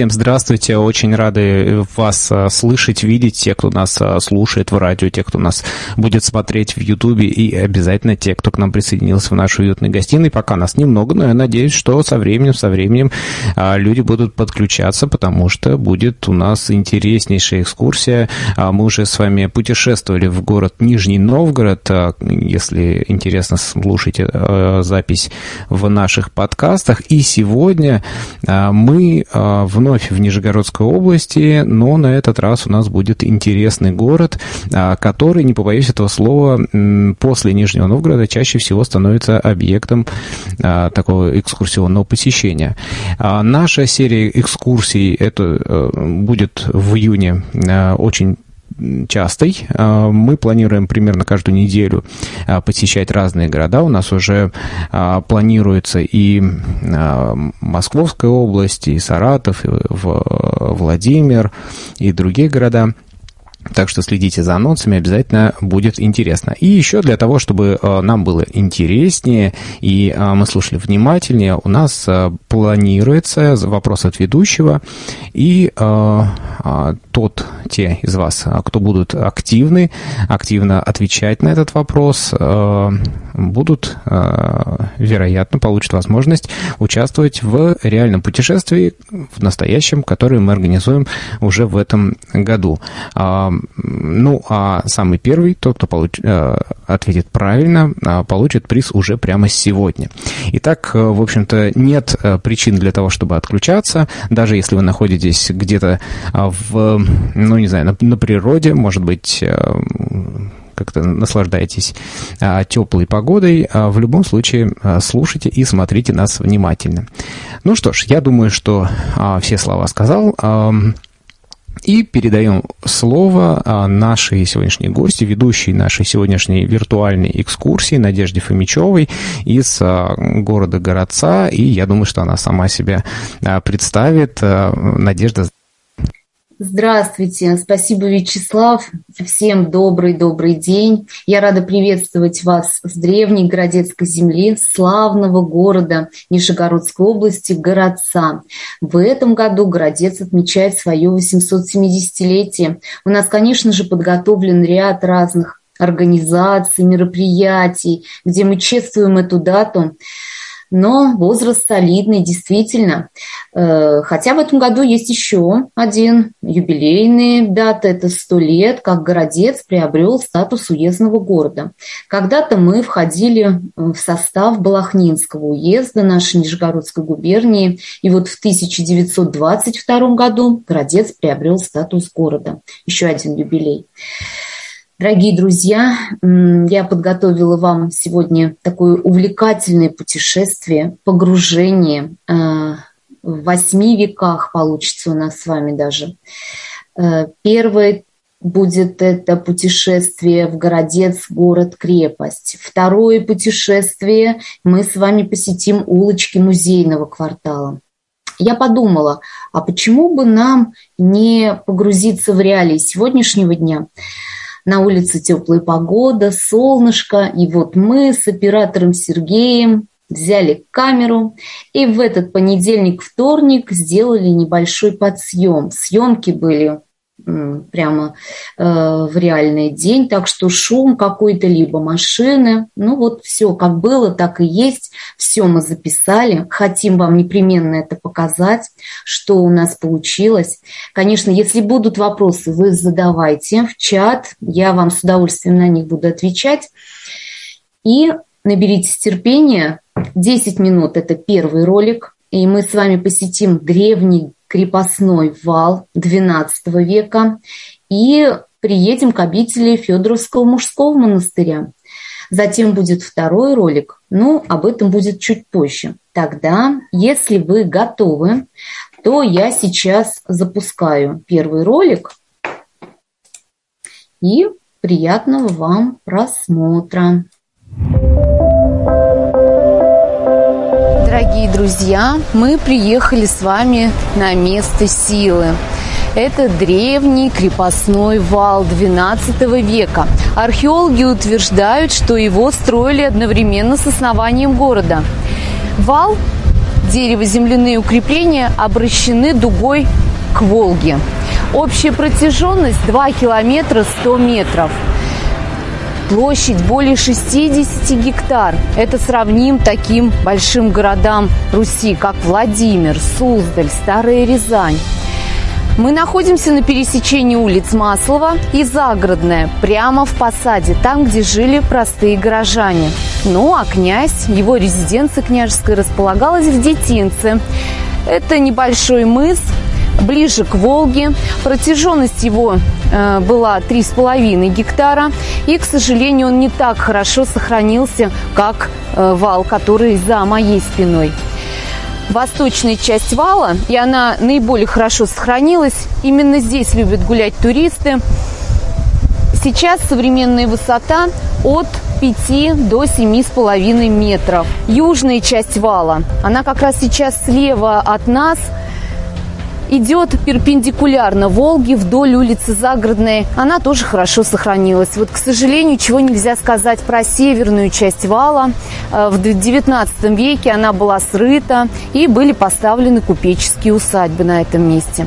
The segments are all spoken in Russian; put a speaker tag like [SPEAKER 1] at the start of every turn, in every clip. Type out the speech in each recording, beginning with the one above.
[SPEAKER 1] Всем здравствуйте. Очень рады вас а, слышать, видеть. Те, кто нас а, слушает в радио, те, кто нас будет смотреть в Ютубе и обязательно те, кто к нам присоединился в нашу уютной гостиной. Пока нас немного, но я надеюсь, что со временем, со временем а, люди будут подключаться, потому что будет у нас интереснейшая экскурсия. Мы уже с вами путешествовали в город Нижний Новгород. Если интересно, слушайте запись в наших подкастах. И сегодня мы вновь в Нижегородской области, но на этот раз у нас будет интересный город, а, который, не побоюсь этого слова, после Нижнего Новгорода чаще всего становится объектом а, такого экскурсионного посещения. А, наша серия экскурсий это э, будет в июне очень частой. А, мы планируем примерно каждую неделю а, посещать разные города. У нас уже а, планируется и Московская область, и Саратов, и Владимир, и другие города. Так что следите за анонсами, обязательно будет интересно. И еще для того, чтобы нам было интереснее и мы слушали внимательнее, у нас планируется вопрос от ведущего. И тот, те из вас, кто будут активны, активно отвечать на этот вопрос, будут, вероятно, получат возможность участвовать в реальном путешествии, в настоящем, которое мы организуем уже в этом году. Ну, а самый первый, тот, кто получ... Э, ответит правильно, а, получит приз уже прямо сегодня. Итак, э, в общем-то, нет э, причин для того, чтобы отключаться, даже если вы находитесь где-то а, в, ну, не знаю, на, на природе, может быть, как-то наслаждаетесь а, теплой погодой, в любом случае слушайте и смотрите нас внимательно. Ну что ж, я думаю, что все слова сказал. И передаем слово а, нашей сегодняшней гости, ведущей нашей сегодняшней виртуальной экскурсии Надежде Фомичевой из а, города Городца. И я думаю, что она сама себя а, представит. Надежда,
[SPEAKER 2] Здравствуйте, спасибо, Вячеслав. Всем добрый-добрый день. Я рада приветствовать вас с древней Городецкой земли, славного города Нижегородской области, Городца. В этом году Городец отмечает свое 870-летие. У нас, конечно же, подготовлен ряд разных организаций, мероприятий, где мы чествуем эту дату но возраст солидный, действительно. Э, хотя в этом году есть еще один юбилейный дата, это сто лет, как Городец приобрел статус уездного города. Когда-то мы входили в состав Балахнинского уезда нашей Нижегородской губернии, и вот в 1922 году Городец приобрел статус города. Еще один юбилей. Дорогие друзья, я подготовила вам сегодня такое увлекательное путешествие, погружение э, в восьми веках получится у нас с вами даже. Э, первое будет это путешествие в Городец, город-крепость. Второе путешествие мы с вами посетим улочки музейного квартала. Я подумала, а почему бы нам не погрузиться в реалии сегодняшнего дня? На улице теплая погода, солнышко, и вот мы с оператором Сергеем взяли камеру и в этот понедельник-вторник сделали небольшой подсъем. Съемки были прямо э, в реальный день, так что шум какой-то, либо машины, ну вот все как было, так и есть, все мы записали, хотим вам непременно это показать, что у нас получилось. Конечно, если будут вопросы, вы задавайте в чат, я вам с удовольствием на них буду отвечать. И наберитесь терпения, 10 минут – это первый ролик, и мы с вами посетим древний крепостной вал XII века и приедем к обители Федоровского мужского монастыря. Затем будет второй ролик, но об этом будет чуть позже. Тогда, если вы готовы, то я сейчас запускаю первый ролик. И приятного вам просмотра. Дорогие друзья, мы приехали с вами на место силы. Это древний крепостной вал XII века. Археологи утверждают, что его строили одновременно с основанием города. Вал дерево-земляные укрепления обращены дугой к Волге. Общая протяженность 2 километра 100 метров. Площадь более 60 гектар. Это сравним таким большим городам Руси, как Владимир, Суздаль, Старая Рязань. Мы находимся на пересечении улиц Маслова и Загородная, прямо в посаде, там, где жили простые горожане. Ну, а князь, его резиденция княжеская располагалась в Детинце. Это небольшой мыс, ближе к Волге. Протяженность его э, была 3,5 гектара. И, к сожалению, он не так хорошо сохранился, как э, вал, который за моей спиной восточная часть вала, и она наиболее хорошо сохранилась. Именно здесь любят гулять туристы. Сейчас современная высота от 5 до 7,5 метров. Южная часть вала, она как раз сейчас слева от нас – идет перпендикулярно Волге вдоль улицы Загородной. Она тоже хорошо сохранилась. Вот, к сожалению, чего нельзя сказать про северную часть вала. Э, в XIX веке она была срыта и были поставлены купеческие усадьбы на этом месте.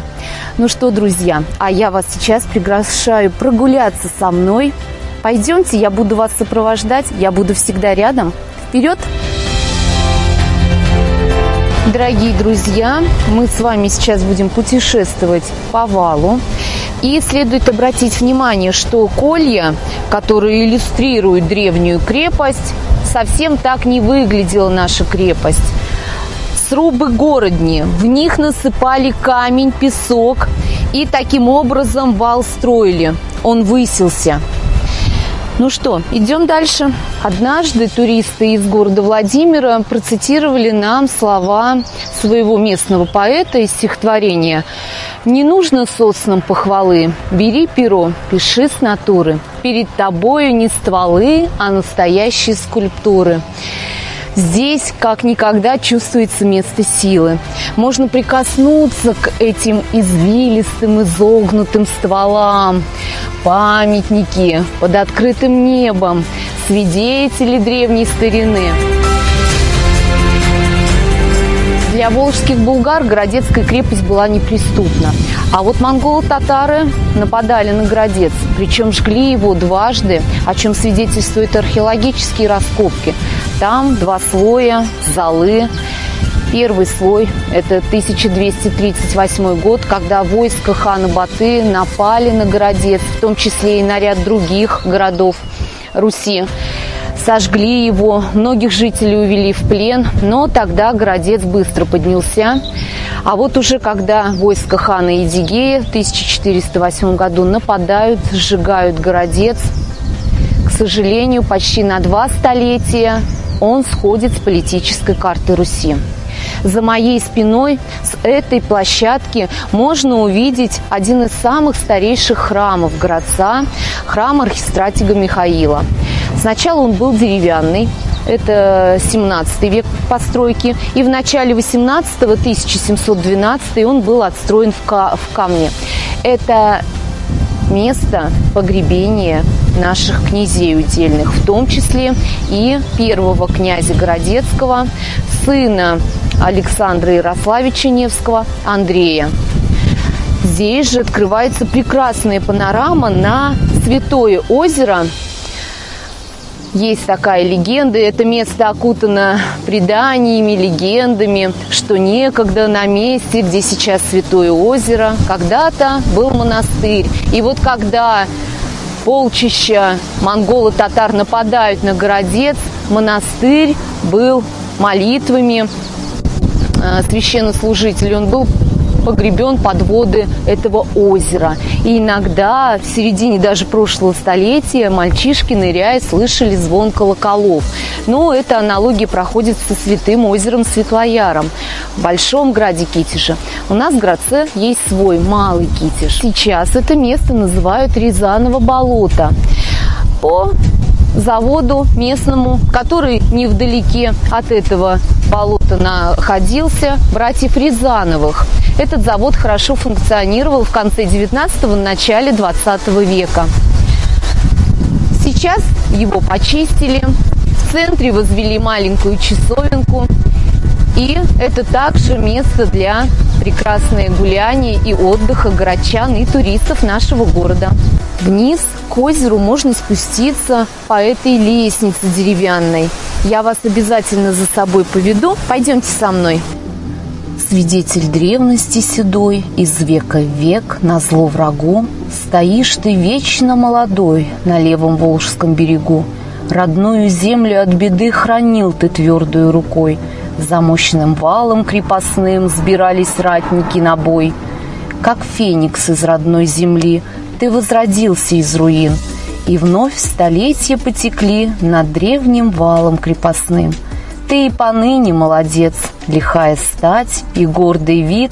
[SPEAKER 2] Ну что, друзья, а я вас сейчас приглашаю прогуляться со мной. Пойдемте, я буду вас сопровождать, я буду всегда рядом. Вперед! Дорогие друзья, мы с вами сейчас будем путешествовать по валу. И следует обратить внимание, что колья, которые иллюстрируют древнюю крепость, совсем так не выглядела наша крепость. Срубы городни, в них насыпали камень, песок, и таким образом вал строили. Он высился – ну что, идем дальше. Однажды туристы из города Владимира процитировали нам слова своего местного поэта из стихотворения «Не нужно соснам похвалы, бери перо, пиши с натуры. Перед тобою не стволы, а настоящие скульптуры». Здесь как никогда чувствуется место силы. Можно прикоснуться к этим извилистым, изогнутым стволам. Памятники под открытым небом, свидетели древней старины. Для волжских булгар Городецкая крепость была неприступна. А вот монголы-татары нападали на Городец, причем жгли его дважды, о чем свидетельствуют археологические раскопки. Там два слоя, залы. Первый слой – это 1238 год, когда войска хана Баты напали на Городец, в том числе и на ряд других городов Руси сожгли его, многих жителей увели в плен, но тогда городец быстро поднялся. А вот уже когда войска хана Идигея в 1408 году нападают, сжигают городец, к сожалению, почти на два столетия он сходит с политической карты Руси. За моей спиной с этой площадки можно увидеть один из самых старейших храмов городца, храм архистратига Михаила. Сначала он был деревянный, это 17 век постройки, и в начале 18-го, 1712 он был отстроен в камне. Это место погребения наших князей удельных, в том числе и первого князя Городецкого, сына Александра Ярославича Невского, Андрея. Здесь же открывается прекрасная панорама на Святое озеро – есть такая легенда, это место окутано преданиями, легендами, что некогда на месте, где сейчас Святое озеро, когда-то был монастырь. И вот когда полчища. Монголы-татар нападают на городец, монастырь был молитвами. Э, священнослужителей, он был погребен под воды этого озера. И иногда в середине даже прошлого столетия мальчишки, ныряя, слышали звон колоколов. Но эта аналогия проходит со святым озером Светлояром в Большом граде Китежа. У нас в Градце есть свой малый Китеж. Сейчас это место называют Рязаново болото. По заводу местному, который невдалеке от этого болота находился, братьев Рязановых. Этот завод хорошо функционировал в конце 19-го, начале 20 века. Сейчас его почистили, в центре возвели маленькую часовенку. И это также место для прекрасные гуляния и отдыха городчан и туристов нашего города. Вниз к озеру можно спуститься по этой лестнице деревянной. Я вас обязательно за собой поведу. Пойдемте со мной. Свидетель древности седой, из века в век, на зло врагу, Стоишь ты вечно молодой на левом Волжском берегу. Родную землю от беды хранил ты твердую рукой – за мощным валом крепостным сбирались ратники на бой. Как феникс из родной земли, ты возродился из руин, И вновь столетия потекли над древним валом крепостным. Ты и поныне молодец, лихая стать и гордый вид,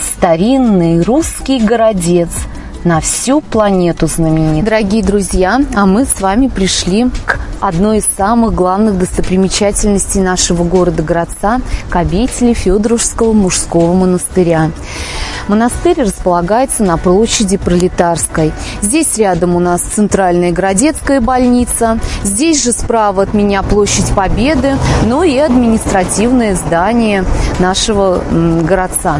[SPEAKER 2] Старинный русский городец — на всю планету знаменит. Дорогие друзья, а мы с вами пришли к одной из самых главных достопримечательностей нашего города-городца, к обители Федоровского мужского монастыря. Монастырь располагается на площади Пролетарской. Здесь рядом у нас центральная городецкая больница. Здесь же справа от меня площадь Победы, ну и административное здание нашего городца.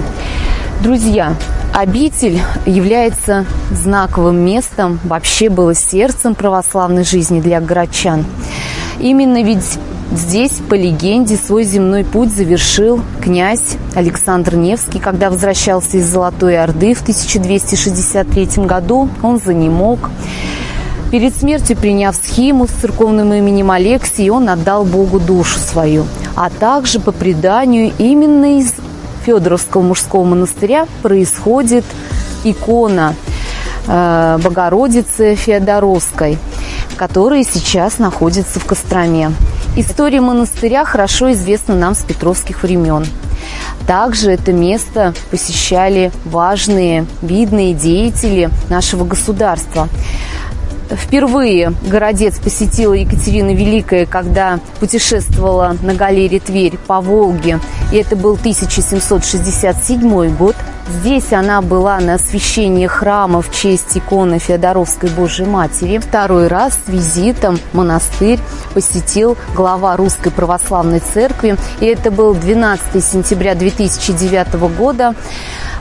[SPEAKER 2] Друзья, обитель является знаковым местом, вообще было сердцем православной жизни для городчан. Именно ведь здесь, по легенде, свой земной путь завершил князь Александр Невский, когда возвращался из Золотой Орды в 1263 году. Он занемог. Перед смертью, приняв схему с церковным именем Алексий, он отдал Богу душу свою. А также, по преданию, именно из Федоровского мужского монастыря происходит икона э, Богородицы Феодоровской, которая сейчас находится в Костроме. История монастыря хорошо известна нам с петровских времен. Также это место посещали важные, видные деятели нашего государства. Впервые городец посетила Екатерина Великая, когда путешествовала на галере Тверь по Волге. И это был 1767 год. Здесь она была на освящении храма в честь иконы Феодоровской Божьей Матери. Второй раз с визитом монастырь посетил глава Русской Православной Церкви. И это был 12 сентября 2009 года.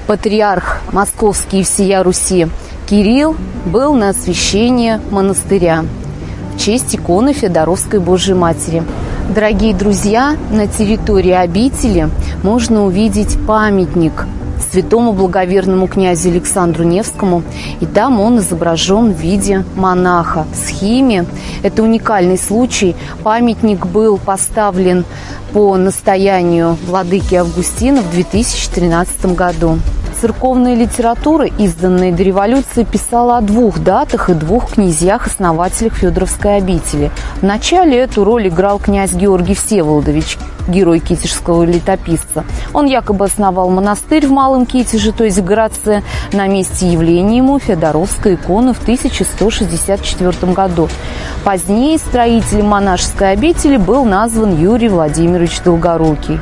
[SPEAKER 2] Патриарх Московский и всея Руси Кирилл был на освящении монастыря в честь иконы Феодоровской Божьей Матери. Дорогие друзья, на территории обители можно увидеть памятник святому благоверному князю Александру Невскому. И там он изображен в виде монаха в схеме. Это уникальный случай. Памятник был поставлен по настоянию владыки Августина в 2013 году. Церковная литература, изданная до революции, писала о двух датах и двух князьях-основателях Федоровской обители. Вначале эту роль играл князь Георгий Всеволодович, герой китежского летописца. Он якобы основал монастырь в Малом Китеже, то есть в городце, на месте явления ему Феодоровской иконы в 1164 году. Позднее строителем монашеской обители был назван Юрий Владимирович Долгорукий.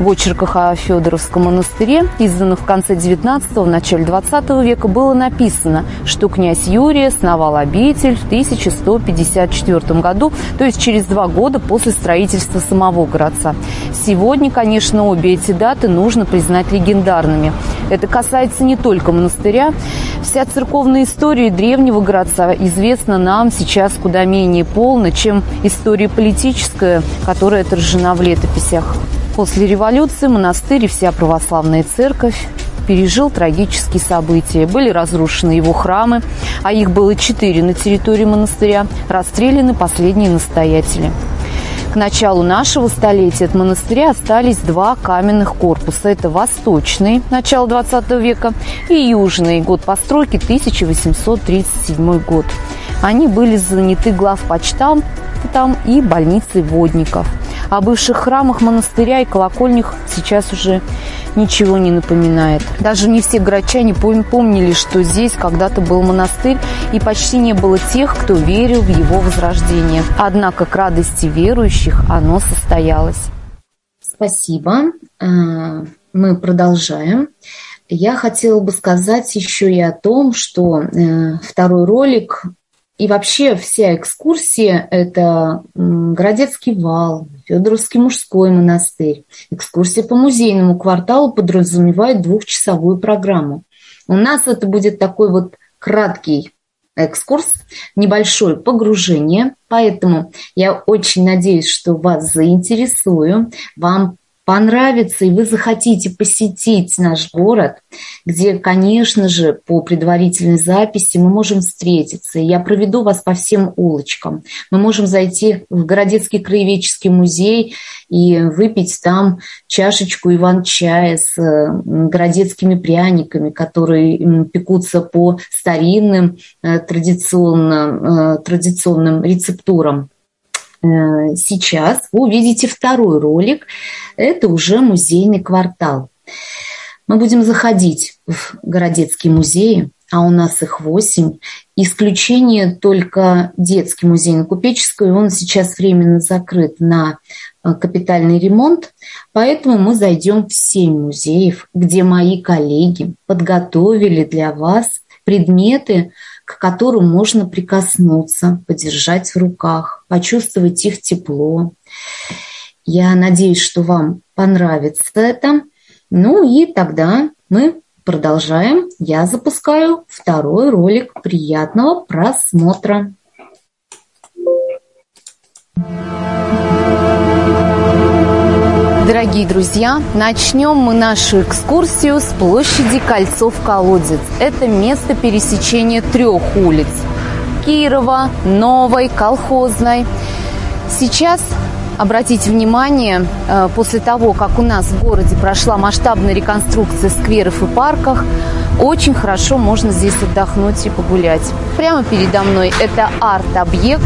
[SPEAKER 2] В очерках о Федоровском монастыре, изданных в конце 19-го, начале 20 века, было написано, что князь Юрий основал обитель в 1154 году, то есть через два года после строительства самого городца. Сегодня, конечно, обе эти даты нужно признать легендарными. Это касается не только монастыря. Вся церковная история древнего городца известна нам сейчас куда менее полно, чем история политическая, которая отражена в летописях. После революции монастырь и вся православная церковь пережил трагические события. Были разрушены его храмы, а их было четыре на территории монастыря, расстреляны последние настоятели. К началу нашего столетия от монастыря остались два каменных корпуса. Это восточный, начало 20 века, и южный, год постройки 1837 год. Они были заняты главпочтам там и больницей водников. О бывших храмах монастыря и колокольнях сейчас уже ничего не напоминает. Даже не все городчане помнили, что здесь когда-то был монастырь, и почти не было тех, кто верил в его возрождение. Однако к радости верующих оно состоялось. Спасибо. А, мы продолжаем. Я хотела бы сказать еще и о том, что э, второй ролик
[SPEAKER 3] и вообще вся экскурсия – это Городецкий вал, Федоровский мужской монастырь. Экскурсия по музейному кварталу подразумевает двухчасовую программу. У нас это будет такой вот краткий экскурс, небольшое погружение, поэтому я очень надеюсь, что вас заинтересую, вам понравится и вы захотите посетить наш город, где, конечно же, по предварительной записи мы можем встретиться. Я проведу вас по всем улочкам. Мы можем зайти в Городецкий краеведческий музей и выпить там чашечку иван-чая с городецкими пряниками, которые пекутся по старинным э, традиционным, э, традиционным рецептурам. Э, сейчас вы увидите второй ролик. Это уже музейный квартал. Мы будем заходить в Городецкий музей, а у нас их восемь. Исключение только детский музей на Купеческой, он сейчас временно закрыт на э, капитальный ремонт, поэтому мы зайдем в семь музеев, где мои коллеги подготовили для вас предметы, к которым можно прикоснуться, подержать в руках, почувствовать их тепло. Я надеюсь, что вам понравится это. Ну и тогда мы продолжаем. Я запускаю второй ролик. Приятного просмотра!
[SPEAKER 2] Дорогие друзья, начнем мы нашу экскурсию с площади Кольцов-Колодец. Это место пересечения трех улиц – Кирова, Новой, Колхозной. Сейчас обратите внимание, э, после того, как у нас в городе прошла масштабная реконструкция скверов и парков, очень хорошо можно здесь отдохнуть и погулять. Прямо передо мной это арт-объект,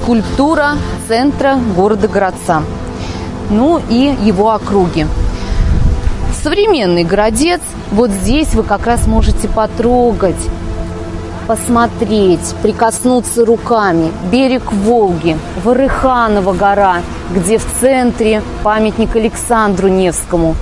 [SPEAKER 2] скульптура центра города-городца ну и его округи. Современный городец, вот здесь вы как раз можете потрогать, посмотреть, прикоснуться руками. Берег Волги, Ворыханова гора, где в центре памятник Александру Невскому.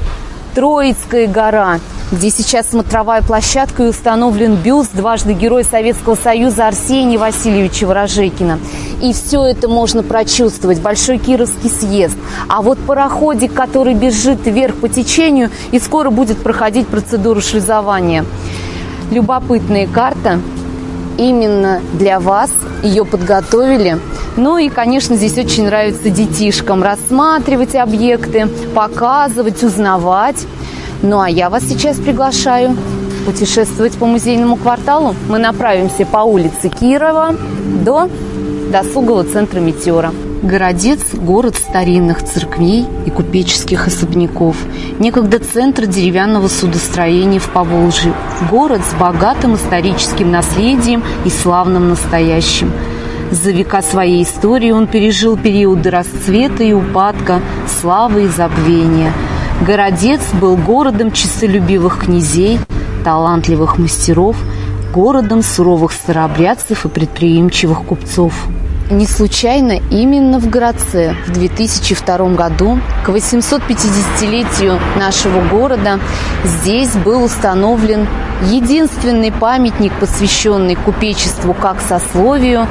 [SPEAKER 2] Троицкая гора – где сейчас смотровая площадка и установлен бюст дважды Герой Советского Союза Арсения Васильевича Ворожекина. И все это можно прочувствовать. Большой Кировский съезд. А вот пароходик, который бежит вверх по течению и скоро будет проходить процедуру шлюзования. Любопытная карта. Именно для вас ее подготовили. Ну и, конечно, здесь очень нравится детишкам рассматривать объекты, показывать, узнавать. Ну а я вас сейчас приглашаю путешествовать по музейному кварталу. Мы направимся по улице Кирова до досугового центра «Метеора». Городец – город старинных церквей и купеческих особняков. Некогда центр деревянного судостроения в Поволжье. Город с богатым историческим наследием и славным настоящим. За века своей истории он пережил периоды расцвета и упадка, славы и забвения – Городец был городом честолюбивых князей, талантливых мастеров, городом суровых старообрядцев и предприимчивых купцов. Не случайно именно в Городце в 2002 году, к 850-летию нашего города, здесь был установлен единственный памятник, посвященный купечеству как сословию,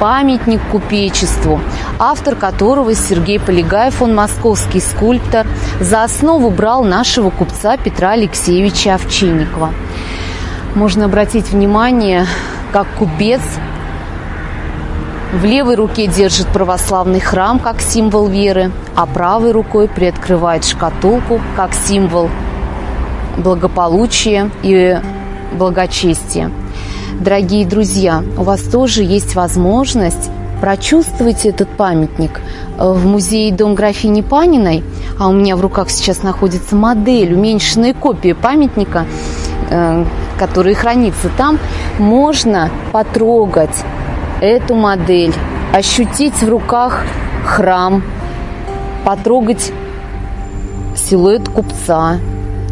[SPEAKER 2] памятник купечеству, автор которого Сергей Полигаев, он московский скульптор, за основу брал нашего купца Петра Алексеевича Овчинникова. Можно обратить внимание, как купец в левой руке держит православный храм как символ веры, а правой рукой приоткрывает шкатулку как символ благополучия и благочестия. Дорогие друзья, у вас тоже есть возможность прочувствовать этот памятник в музее Дом графини Паниной, а у меня в руках сейчас находится модель, уменьшенная копия памятника, э, который хранится там, можно потрогать эту модель, ощутить в руках храм, потрогать силуэт купца,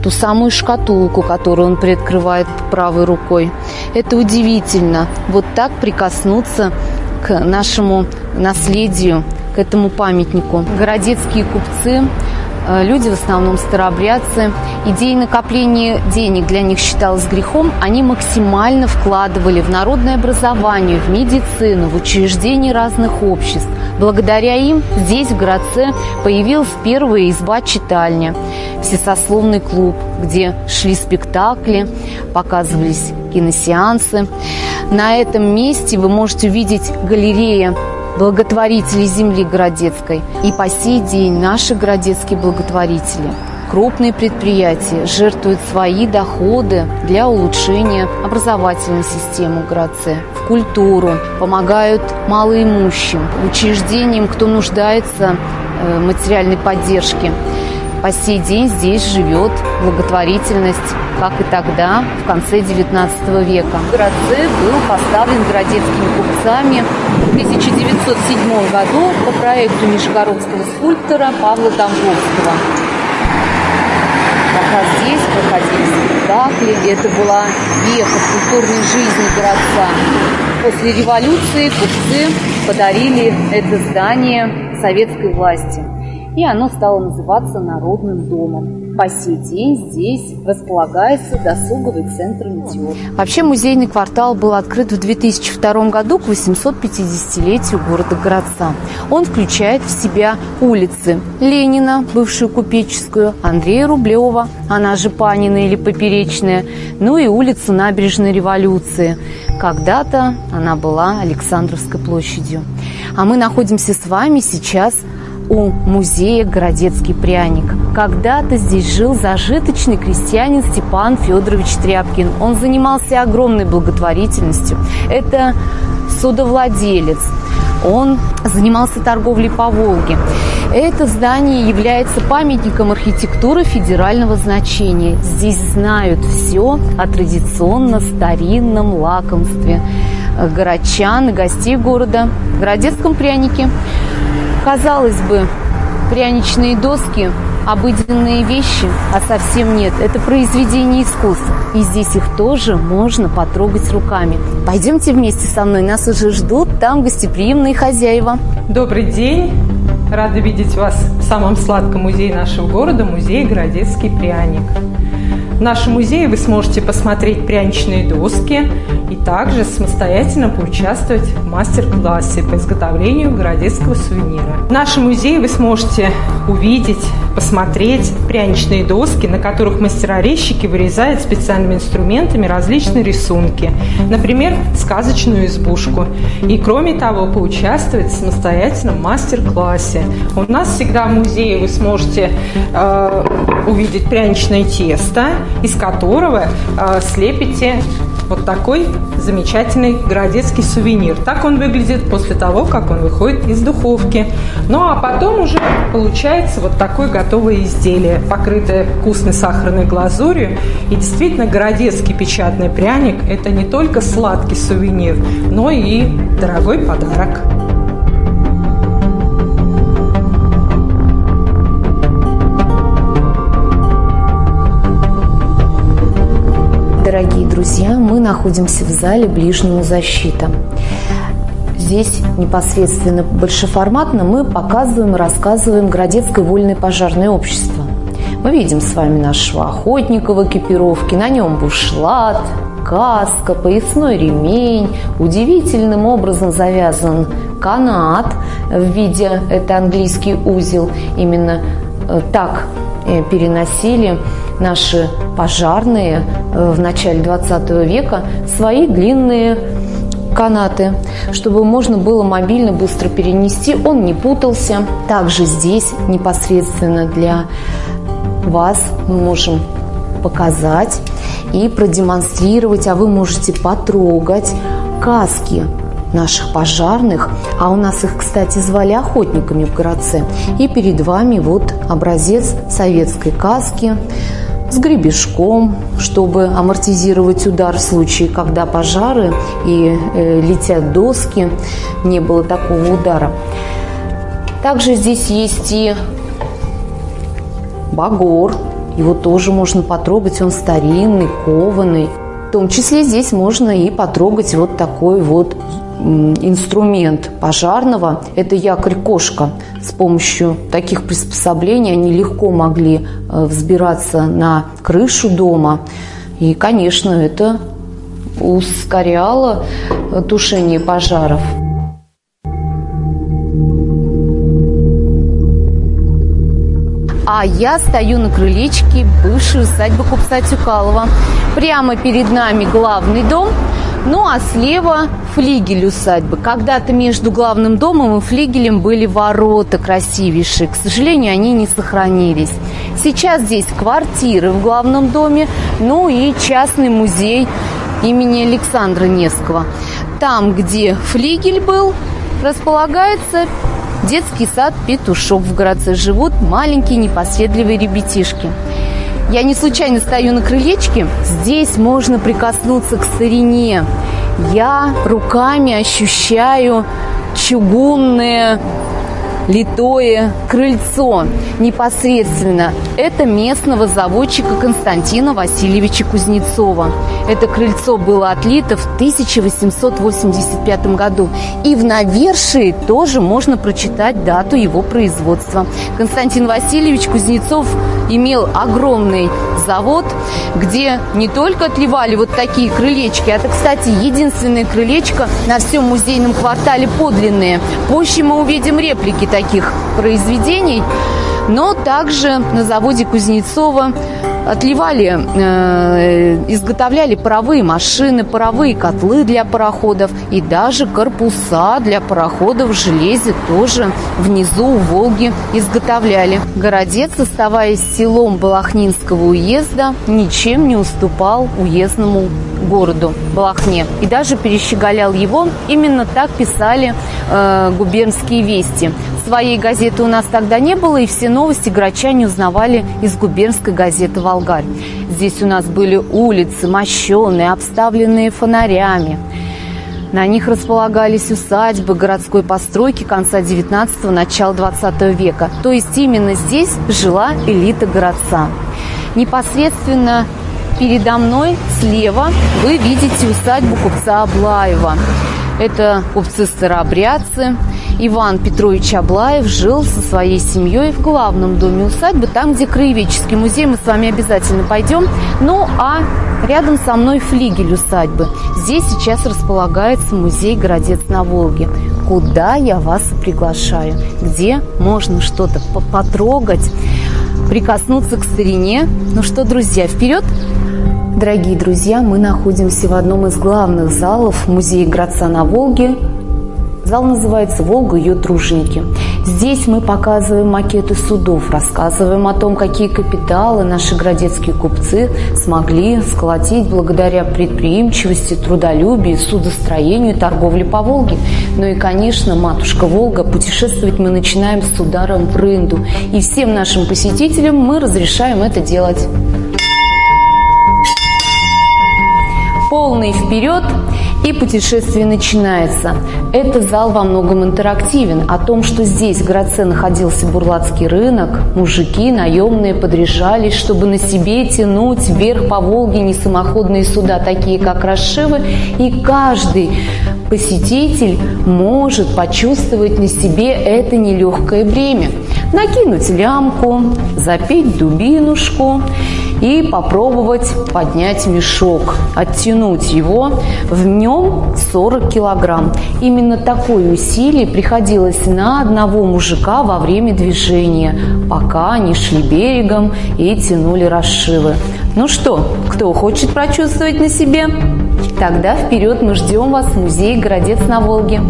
[SPEAKER 2] ту самую шкатулку, которую он приоткрывает правой рукой. Это удивительно. Вот так прикоснуться к нашему наследию, к этому памятнику. Городецкие купцы люди в основном старообрядцы. Идея накопления денег для них считалась грехом. Они максимально вкладывали в народное образование, в медицину, в учреждения разных обществ. Благодаря им здесь, в городце, появилась первая изба-читальня, всесословный клуб, где шли спектакли, показывались киносеансы. На этом месте вы можете увидеть галерея благотворителей земли Городецкой. И по сей день наши городецкие благотворители крупные предприятия жертвуют свои доходы для улучшения образовательной системы в городце, в культуру, помогают малоимущим, учреждениям, кто нуждается э, в материальной поддержке. По сей день здесь живет благотворительность, как и тогда, в конце XIX века. В городце был поставлен городецкими купцами 1907 году по проекту нижегородского скульптора Павла Домбровского. Пока здесь проходили спектакли, это была века культурной жизни городца. После революции купцы подарили это здание советской власти и оно стало называться Народным домом. По сей день здесь располагается досуговый центр «Метеор». Вообще музейный квартал был открыт в 2002 году к 850-летию города Городца. Он включает в себя улицы Ленина, бывшую купеческую, Андрея Рублева, она же Панина или Поперечная, ну и улицу Набережной революции. Когда-то она была Александровской площадью. А мы находимся с вами сейчас у музея «Городецкий пряник». Когда-то здесь жил зажиточный крестьянин Степан Федорович Тряпкин. Он занимался огромной благотворительностью. Это судовладелец. Он занимался торговлей по Волге. Это здание является памятником архитектуры федерального значения. Здесь знают все о традиционно старинном лакомстве городчан и гостей города, городецком прянике. Казалось бы, пряничные доски – обыденные вещи, а совсем нет. Это произведение искусства. И здесь их тоже можно потрогать руками. Пойдемте вместе со мной, нас уже ждут там гостеприимные хозяева.
[SPEAKER 4] Добрый день! Рада видеть вас в самом сладком музее нашего города, музей «Городецкий пряник». В нашем музее вы сможете посмотреть пряничные доски и также самостоятельно поучаствовать в мастер-классе по изготовлению городецкого сувенира. В нашем музее вы сможете увидеть, посмотреть пряничные доски, на которых мастера-резчики вырезают специальными инструментами различные рисунки, например, сказочную избушку. И кроме того, поучаствовать в самостоятельном мастер-классе. У нас всегда в музее вы сможете э, увидеть пряничное тесто, из которого э, слепите вот такой замечательный городецкий сувенир. Так он выглядит после того, как он выходит из духовки. Ну а потом уже получается вот такое готовое изделие, покрытое вкусной сахарной глазурью. И действительно, городецкий печатный пряник – это не только сладкий сувенир, но и дорогой подарок.
[SPEAKER 2] Дорогие друзья, мы находимся в зале ближнему защита. Здесь непосредственно большеформатно мы показываем и рассказываем Городецкое вольное пожарное общество. Мы видим с вами нашего охотника в экипировке, на нем бушлат, каска, поясной ремень, удивительным образом завязан канат в виде, это английский узел, именно э, так э, переносили наши пожарные э, в начале 20 века свои длинные канаты, чтобы можно было мобильно быстро перенести, он не путался. Также здесь непосредственно для вас мы можем показать и продемонстрировать, а вы можете потрогать каски наших пожарных, а у нас их, кстати, звали охотниками в городце. И перед вами вот образец советской каски с гребешком, чтобы амортизировать удар в случае, когда пожары и э, летят доски, не было такого удара. Также здесь есть и багор, его тоже можно потрогать, он старинный, кованый. В том числе здесь можно и потрогать вот такой вот инструмент пожарного – это якорь-кошка. С помощью таких приспособлений они легко могли э, взбираться на крышу дома. И, конечно, это ускоряло э, тушение пожаров. А я стою на крылечке бывшей усадьбы купца Тюкалова. Прямо перед нами главный дом, ну а слева флигель усадьбы. Когда-то между главным домом и флигелем были ворота красивейшие. К сожалению, они не сохранились. Сейчас здесь квартиры в главном доме, ну и частный музей имени Александра Невского. Там, где флигель был, располагается детский сад «Петушок». В городце живут маленькие непоседливые ребятишки. Я не случайно стою на крылечке. Здесь можно прикоснуться к старине. Я руками ощущаю чугунные литое крыльцо непосредственно. Это местного заводчика Константина Васильевича Кузнецова. Это крыльцо было отлито в 1885 году. И в навершии тоже можно прочитать дату его производства. Константин Васильевич Кузнецов имел огромный завод, где не только отливали вот такие крылечки, это, кстати, единственное крылечко на всем музейном квартале подлинное. Позже мы увидим реплики таких произведений, но также на заводе Кузнецова отливали, э, изготовляли паровые машины, паровые котлы для пароходов и даже корпуса для пароходов в железе тоже внизу у Волги изготовляли. Городец, оставаясь селом Балахнинского уезда, ничем не уступал уездному городу Балахне и даже перещеголял его. Именно так писали э, губернские вести. Своей газеты у нас тогда не было, и все новости грачане узнавали из губернской газеты «Волгарь». Здесь у нас были улицы, мощеные, обставленные фонарями. На них располагались усадьбы городской постройки конца 19-го, начала 20 века. То есть именно здесь жила элита городца. Непосредственно передо мной слева вы видите усадьбу купца Аблаева. Это купцы-старообрядцы, Иван Петрович Аблаев жил со своей семьей в главном доме усадьбы, там, где краеведческий музей, мы с вами обязательно пойдем. Ну, а рядом со мной флигель усадьбы. Здесь сейчас располагается музей «Городец на Волге», куда я вас приглашаю, где можно что-то потрогать, прикоснуться к старине. Ну что, друзья, вперед! Дорогие друзья, мы находимся в одном из главных залов музея Градца на Волге Зал называется «Волга ее труженики». Здесь мы показываем макеты судов, рассказываем о том, какие капиталы наши градецкие купцы смогли сколотить благодаря предприимчивости, трудолюбию, судостроению и торговле по Волге. Ну и, конечно, матушка Волга, путешествовать мы начинаем с ударом в рынду. И всем нашим посетителям мы разрешаем это делать. Полный вперед и путешествие начинается. Это зал во многом интерактивен. О том, что здесь в городце находился бурлацкий рынок, мужики наемные подряжались, чтобы на себе тянуть вверх по Волге несамоходные суда, такие как расшивы, и каждый посетитель может почувствовать на себе это нелегкое бремя. Накинуть лямку, запить дубинушку и попробовать поднять мешок, оттянуть его. В нем 40 килограмм. Именно такое усилие приходилось на одного мужика во время движения, пока они шли берегом и тянули расшивы. Ну что, кто хочет прочувствовать на себе? Тогда вперед мы ждем вас в музее «Городец на Волге».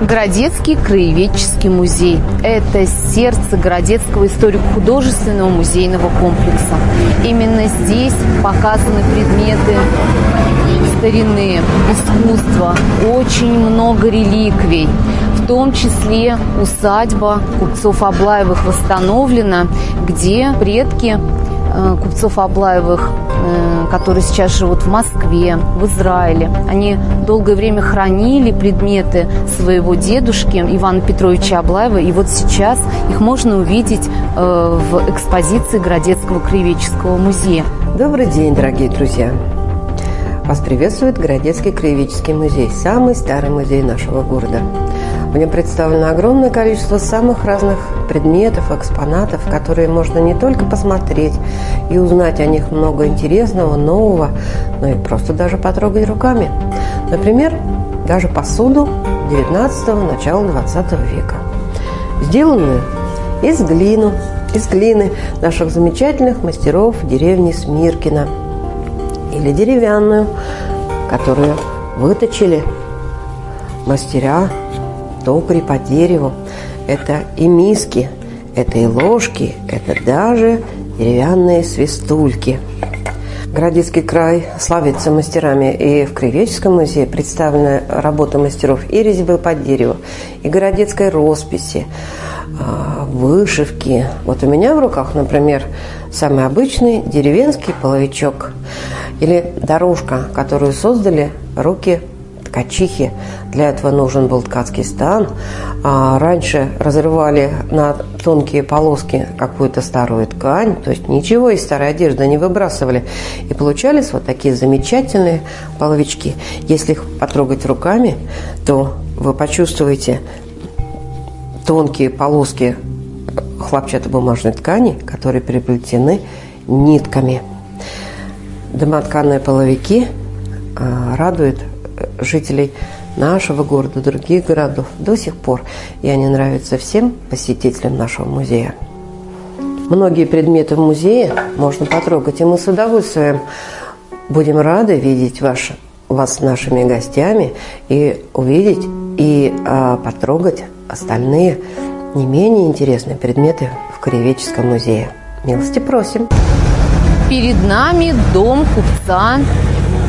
[SPEAKER 2] Городецкий краеведческий музей. Это сердце Городецкого историко-художественного музейного комплекса. Именно здесь показаны предметы старины, искусства, очень много реликвий. В том числе усадьба купцов Аблаевых восстановлена, где предки э, купцов Аблаевых которые сейчас живут в Москве, в Израиле. Они долгое время хранили предметы своего дедушки Ивана Петровича Аблаева, и вот сейчас их можно увидеть э, в экспозиции Городецкого краеведческого музея.
[SPEAKER 5] Добрый день, дорогие друзья! Вас приветствует Городецкий краеведческий музей, самый старый музей нашего города. В нем представлено огромное количество самых разных предметов, экспонатов, которые можно не только посмотреть и узнать о них много интересного, нового, но и просто даже потрогать руками. Например, даже посуду 19-го, начала 20 века. Сделанную из глину, из глины наших замечательных мастеров деревни Смиркина – или деревянную, которую выточили мастера токари по дереву. Это и миски, это и ложки, это даже деревянные свистульки. Городецкий край славится мастерами, и в Краеведческом музее представлены работы мастеров и резьбы по дереву, и городецкой росписи, а, вышивки. Вот у меня в руках, например, самый обычный деревенский половичок или дорожка, которую создали руки ткачихи. Для этого нужен был ткацкий стан. А раньше разрывали на тонкие полоски какую-то старую ткань, то есть ничего из старой одежды не выбрасывали. И получались вот такие замечательные половички. Если их потрогать руками, то вы почувствуете тонкие полоски хлопчатобумажной ткани, которые переплетены нитками. Домотканные половики а, радуют э, жителей нашего города, других городов до сих пор. И они нравятся всем посетителям нашего музея. Многие предметы в музее можно потрогать, и мы с удовольствием будем рады видеть ваш, вас нашими гостями и увидеть и а, потрогать остальные не менее интересные предметы в Краеведческом музее. Милости просим!
[SPEAKER 2] Перед нами дом купца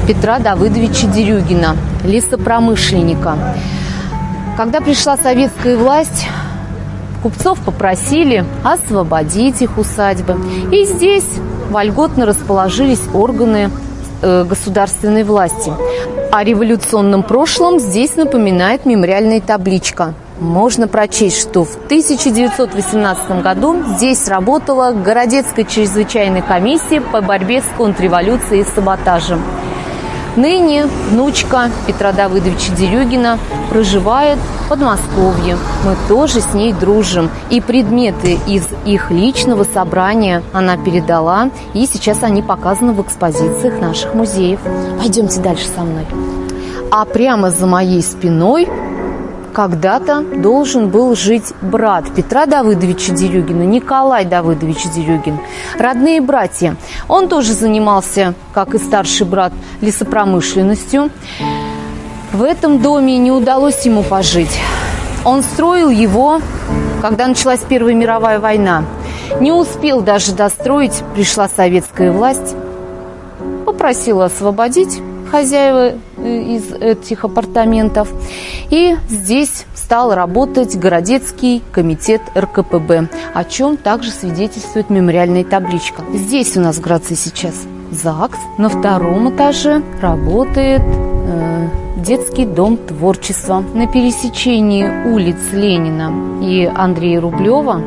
[SPEAKER 2] Петра Давыдовича Дерюгина, лесопромышленника. Когда пришла советская власть, купцов попросили освободить их усадьбы. И здесь вольготно расположились органы э, государственной власти. О революционном прошлом здесь напоминает мемориальная табличка – можно прочесть, что в 1918 году здесь работала Городецкая чрезвычайная комиссия по борьбе с контрреволюцией и саботажем. Ныне внучка Петра Давыдовича Дерюгина проживает в Подмосковье. Мы тоже с ней дружим. И предметы из их личного собрания она передала. И сейчас они показаны в экспозициях наших музеев. Пойдемте дальше со мной. А прямо за моей спиной когда-то должен был жить брат Петра Давыдовича Дерюгина, Николай Давыдович Дерюгин. Родные братья. Он тоже занимался, как и старший брат, лесопромышленностью. В этом доме не удалось ему пожить. Он строил его, когда началась Первая мировая война. Не успел даже достроить, пришла советская власть, попросила освободить хозяева из этих апартаментов. И здесь стал работать городецкий комитет РКПБ, о чем также свидетельствует мемориальная табличка. Здесь у нас в Грации сейчас ЗАГС. На втором этаже работает э, детский дом творчества. На пересечении улиц Ленина и Андрея Рублева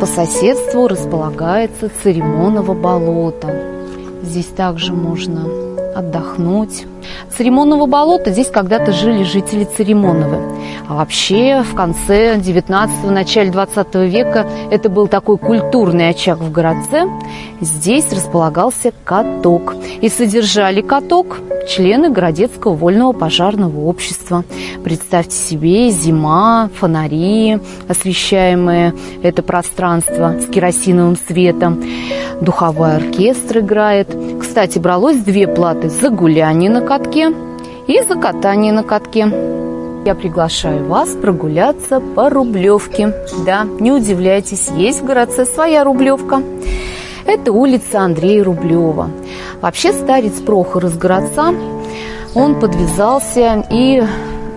[SPEAKER 2] по соседству располагается Церемоново болото. Здесь также можно отдохнуть. Церемонного болота здесь когда-то жили жители Церемоновы. А вообще в конце 19-го, начале 20 века это был такой культурный очаг в городце. Здесь располагался каток. И содержали каток члены Городецкого вольного пожарного общества. Представьте себе, зима, фонари, освещаемые это пространство с керосиновым светом. Духовой оркестр играет. Кстати, бралось две платы за гуляние на катке и за катание на катке. Я приглашаю вас прогуляться по Рублевке. Да, не удивляйтесь, есть в городце своя Рублевка. Это улица Андрея Рублева. Вообще старец Прохор из городца, он подвязался и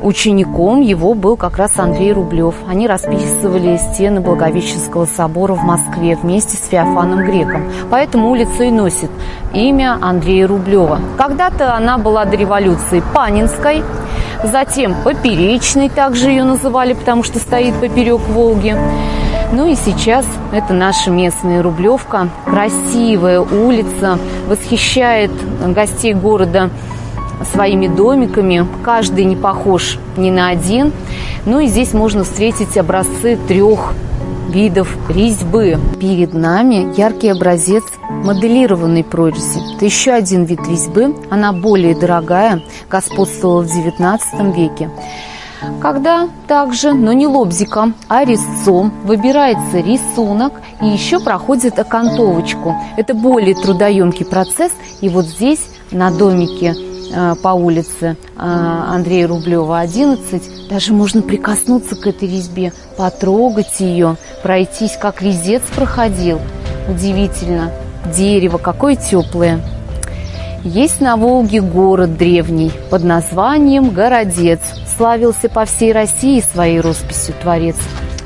[SPEAKER 2] учеником его был как раз Андрей Рублев. Они расписывали стены Благовещенского собора в Москве вместе с Феофаном Греком. Поэтому улица и носит имя Андрея Рублева. Когда-то она была до революции Панинской, затем Поперечной, также ее называли, потому что стоит поперек Волги. Ну и сейчас это наша местная Рублевка. Красивая улица, восхищает гостей города своими домиками. Каждый не похож ни на один. Ну и здесь можно встретить образцы трех видов резьбы. Перед нами яркий образец моделированной прорези. Это еще один вид резьбы. Она более дорогая, господствовала в XIX веке когда также, но не лобзиком, а резцом выбирается рисунок и еще проходит окантовочку. Это более трудоемкий процесс. И вот здесь, на домике по улице э, Андрея Рублева, 11, даже можно прикоснуться к этой резьбе, потрогать ее, пройтись, как резец проходил. Удивительно. Дерево какое теплое. Есть на Волге город древний под названием Городец. Славился по всей России своей росписью творец.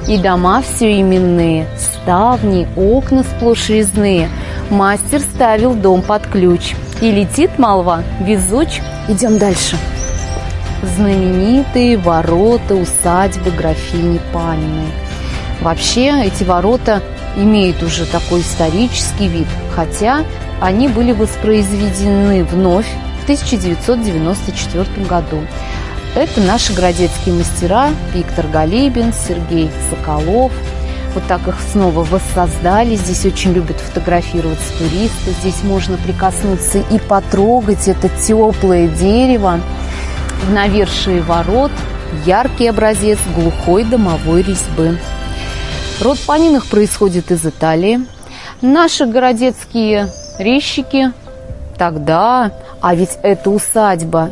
[SPEAKER 2] И дома все именные, ставни, окна сплошь резные. Мастер ставил дом под ключ. И летит молва, везуч. Идем дальше. Знаменитые ворота усадьбы графини Паниной. Вообще эти ворота имеют уже такой исторический вид, хотя они были воспроизведены вновь в 1994 году. Это наши городецкие мастера Виктор Галибин, Сергей Соколов. Вот так их снова воссоздали. Здесь очень любят фотографироваться туристы. Здесь можно прикоснуться и потрогать это теплое дерево. В навершие ворот яркий образец глухой домовой резьбы. Род Паниных происходит из Италии. Наши городецкие резчики тогда, а ведь это усадьба,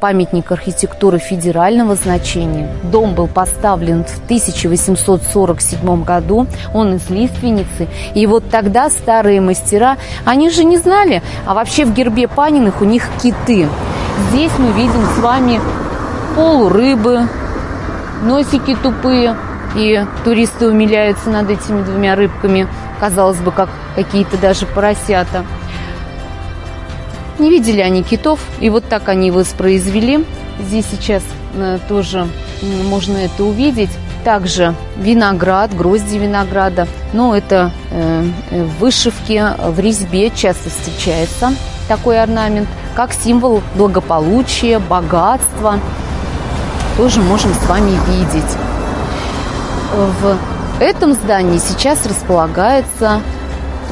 [SPEAKER 2] памятник архитектуры федерального значения. Дом был поставлен в 1847 году, он из лиственницы. И вот тогда старые мастера, они же не знали, а вообще в гербе Паниных у них киты. Здесь мы видим с вами полурыбы, носики тупые, и туристы умиляются над этими двумя рыбками, казалось бы, как какие-то даже поросята. Не видели они китов, и вот так они воспроизвели. Здесь сейчас э, тоже можно это увидеть. Также виноград, грозди винограда. Но это э, э, вышивки в резьбе часто встречается такой орнамент, как символ благополучия, богатства. Тоже можем с вами видеть. В этом здании сейчас располагается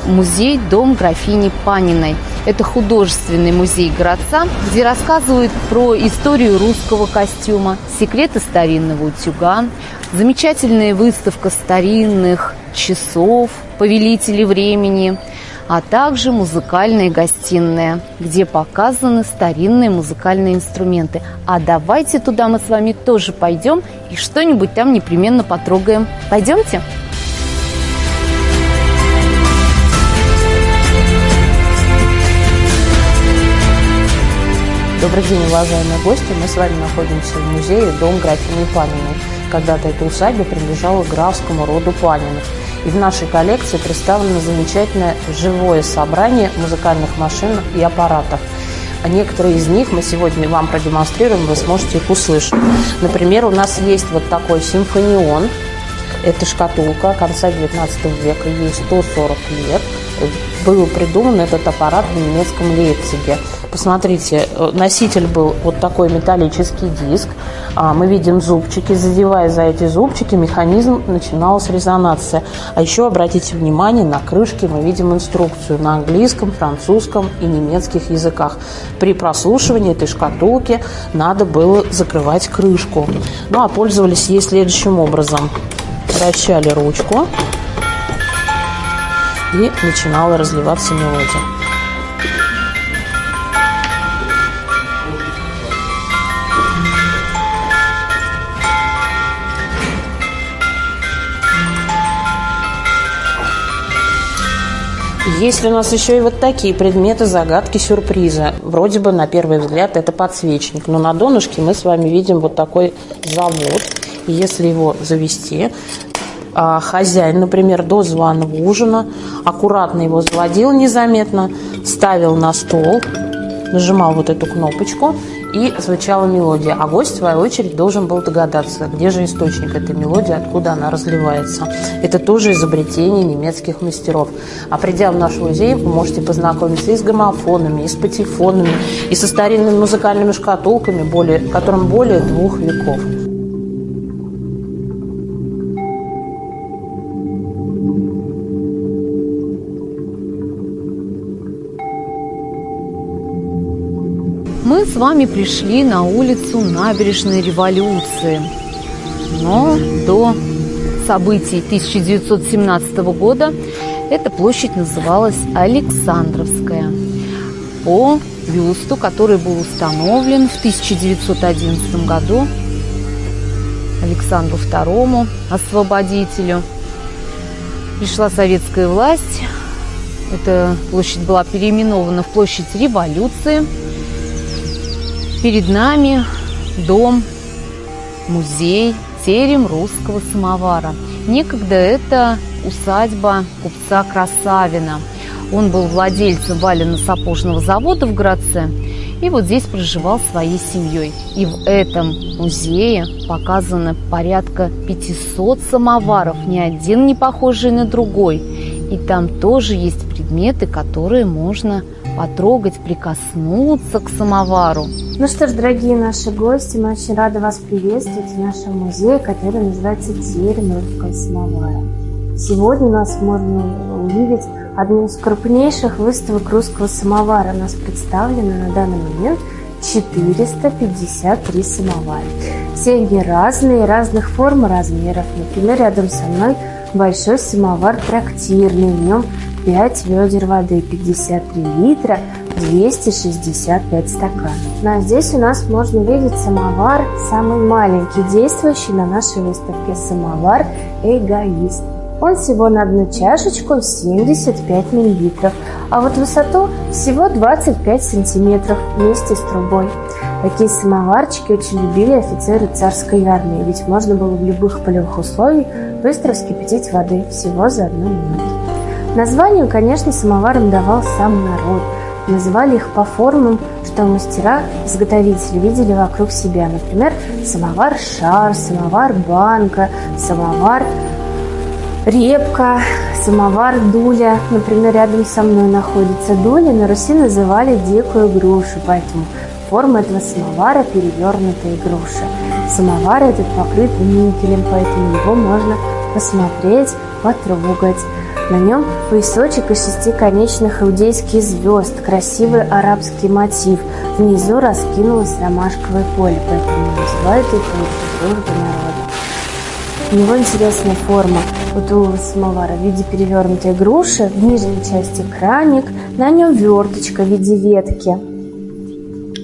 [SPEAKER 2] музей «Дом графини Паниной». Это художественный музей городца, где рассказывают про историю русского костюма, секреты старинного утюга, замечательная выставка старинных часов, повелители времени – а также музыкальная гостиная, где показаны старинные музыкальные инструменты. А давайте туда мы с вами тоже пойдем и что-нибудь там непременно потрогаем. Пойдемте?
[SPEAKER 6] Добрый день, уважаемые гости. Мы с вами находимся в музее «Дом графини Паниной». Когда-то эта усадьба принадлежала графскому роду Паниных. И в нашей коллекции представлено замечательное живое собрание музыкальных машин и аппаратов. А некоторые из них мы сегодня вам продемонстрируем, вы сможете их услышать. Например, у нас есть вот такой симфонион. Это шкатулка конца 19 века, ей 140 лет. Был придуман этот аппарат в немецком Лейпциге. Посмотрите, э, носитель был вот такой металлический диск. А, мы видим зубчики. Задевая за эти зубчики, механизм начиналась резонация. А еще обратите внимание, на крышке мы видим инструкцию на английском, французском и немецких языках. При прослушивании этой шкатулки надо было закрывать крышку. Ну а пользовались ей следующим образом. Вращали ручку и начинала разливаться мелодия. Есть у нас еще и вот такие предметы загадки сюрприза. Вроде бы на первый взгляд это подсвечник, но на донышке мы с вами видим вот такой завод. Если его завести, а хозяин, например, до званого ужина аккуратно его заводил незаметно, ставил на стол, нажимал вот эту кнопочку, и звучала мелодия. А гость, в свою очередь, должен был догадаться, где же источник этой мелодии, откуда она разливается. Это тоже изобретение немецких мастеров. А придя в наш музей, вы можете познакомиться и с граммофонами, и с патефонами, и со старинными музыкальными шкатулками, более, которым более двух веков.
[SPEAKER 2] Вами пришли на улицу Набережной Революции. Но до событий 1917 года эта площадь называлась Александровская. По бюсту, который был установлен в 1911 году Александру II, освободителю. Пришла советская власть. Эта площадь была переименована в площадь революции – Перед нами дом, музей, терем русского самовара. Некогда это усадьба купца Красавина. Он был владельцем валено-сапожного завода в Градце и вот здесь проживал своей семьей. И в этом музее показано порядка 500 самоваров, ни один не похожий на другой. И там тоже есть предметы, которые можно потрогать, прикоснуться к самовару.
[SPEAKER 7] Ну что ж, дорогие наши гости, мы очень рады вас приветствовать в нашем музее, который называется «Терем русского самовара». Сегодня у нас можно увидеть одну из крупнейших выставок русского самовара. У нас представлено на данный момент 453 самовара. Все они разные, разных форм и размеров. Например, рядом со мной большой самовар трактирный. В нем 5 ведер воды, 53 литра, 265 стаканов. Ну, а здесь у нас можно видеть самовар, самый маленький, действующий на нашей выставке самовар «Эгоист». Он всего на одну чашечку 75 миллилитров, а вот высоту всего 25 сантиметров вместе с трубой. Такие самоварчики очень любили офицеры царской армии, ведь можно было в любых полевых условиях быстро вскипятить воды всего за одну минуту. Название, конечно, самоварам давал сам народ. Называли их по формам, что мастера-изготовители видели вокруг себя. Например, самовар-шар, самовар-банка, самовар-репка, самовар-дуля. Например, рядом со мной находится дуля, на Руси называли дикую грушу, поэтому форма этого самовара – перевернутая груша. Самовар этот покрыт никелем, поэтому его можно посмотреть, потрогать. На нем поясочек из шести конечных иудейских звезд, красивый арабский мотив. Внизу раскинулось ромашковое поле, поэтому называют это дружба народа. У него интересная форма у тулова самовара в виде перевернутой груши, в нижней части краник, на нем верточка в виде ветки.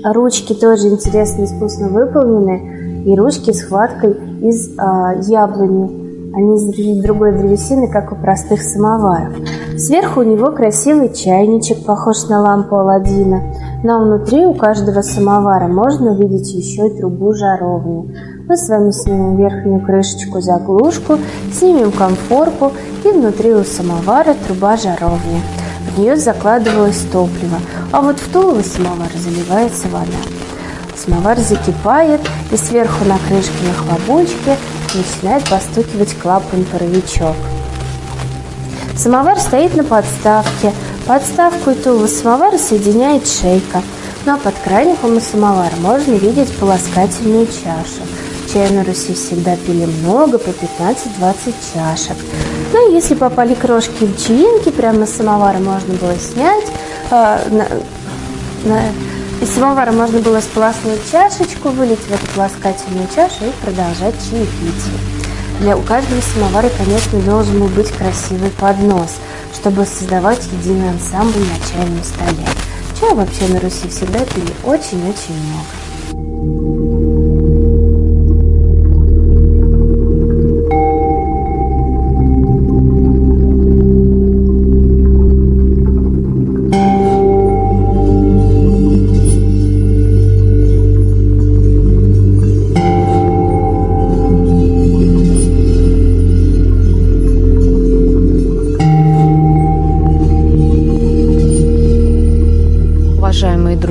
[SPEAKER 7] Ручки тоже интересно искусно выполнены, и ручки с хваткой из а, яблони они из другой древесины, как у простых самоваров. Сверху у него красивый чайничек, похож на лампу Аладдина. Но внутри у каждого самовара можно увидеть еще и трубу жаровни. Мы с вами снимем верхнюю крышечку заглушку, снимем конфорку и внутри у самовара труба жаровни. В нее закладывалось топливо, а вот в тулово самовара заливается вода. Самовар закипает, и сверху на крышке на хлобучке начинает постукивать клапан-паровичок. Самовар стоит на подставке. Подставку и тулову самовара соединяет шейка. Ну а под краником у самовара можно видеть полоскательную чашу. Чай на Руси всегда пили много, по 15-20 чашек. Ну и если попали крошки или чаинки, прямо с самовара можно было снять, э, на, на, из самовара можно было сполоснуть чашечку, вылить в эту полоскательную чашу и продолжать чаепитие. Для у каждого самовара, конечно, должен был быть красивый поднос, чтобы создавать единый ансамбль на чайном столе. Чай вообще на Руси всегда пили очень-очень много.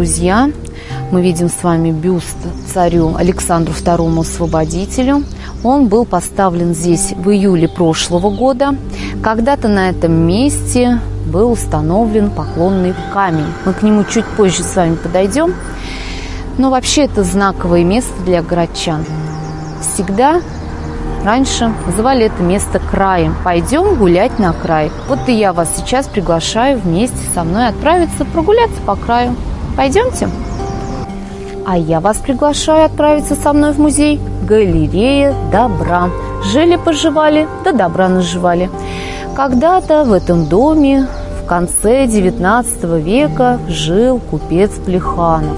[SPEAKER 2] Друзья, мы видим с вами бюст царю Александру II Освободителю. Он был поставлен здесь в июле прошлого года. Когда-то на этом месте был установлен поклонный камень. Мы к нему чуть позже с вами подойдем. Но вообще это знаковое место для городчан. Всегда раньше называли это место краем. Пойдем гулять на край. Вот и я вас сейчас приглашаю вместе со мной отправиться прогуляться по краю. Пойдемте? А я вас приглашаю отправиться со мной в музей «Галерея добра». Жили-поживали, да добра наживали. Когда-то в этом доме в конце XIX века жил купец Плеханов.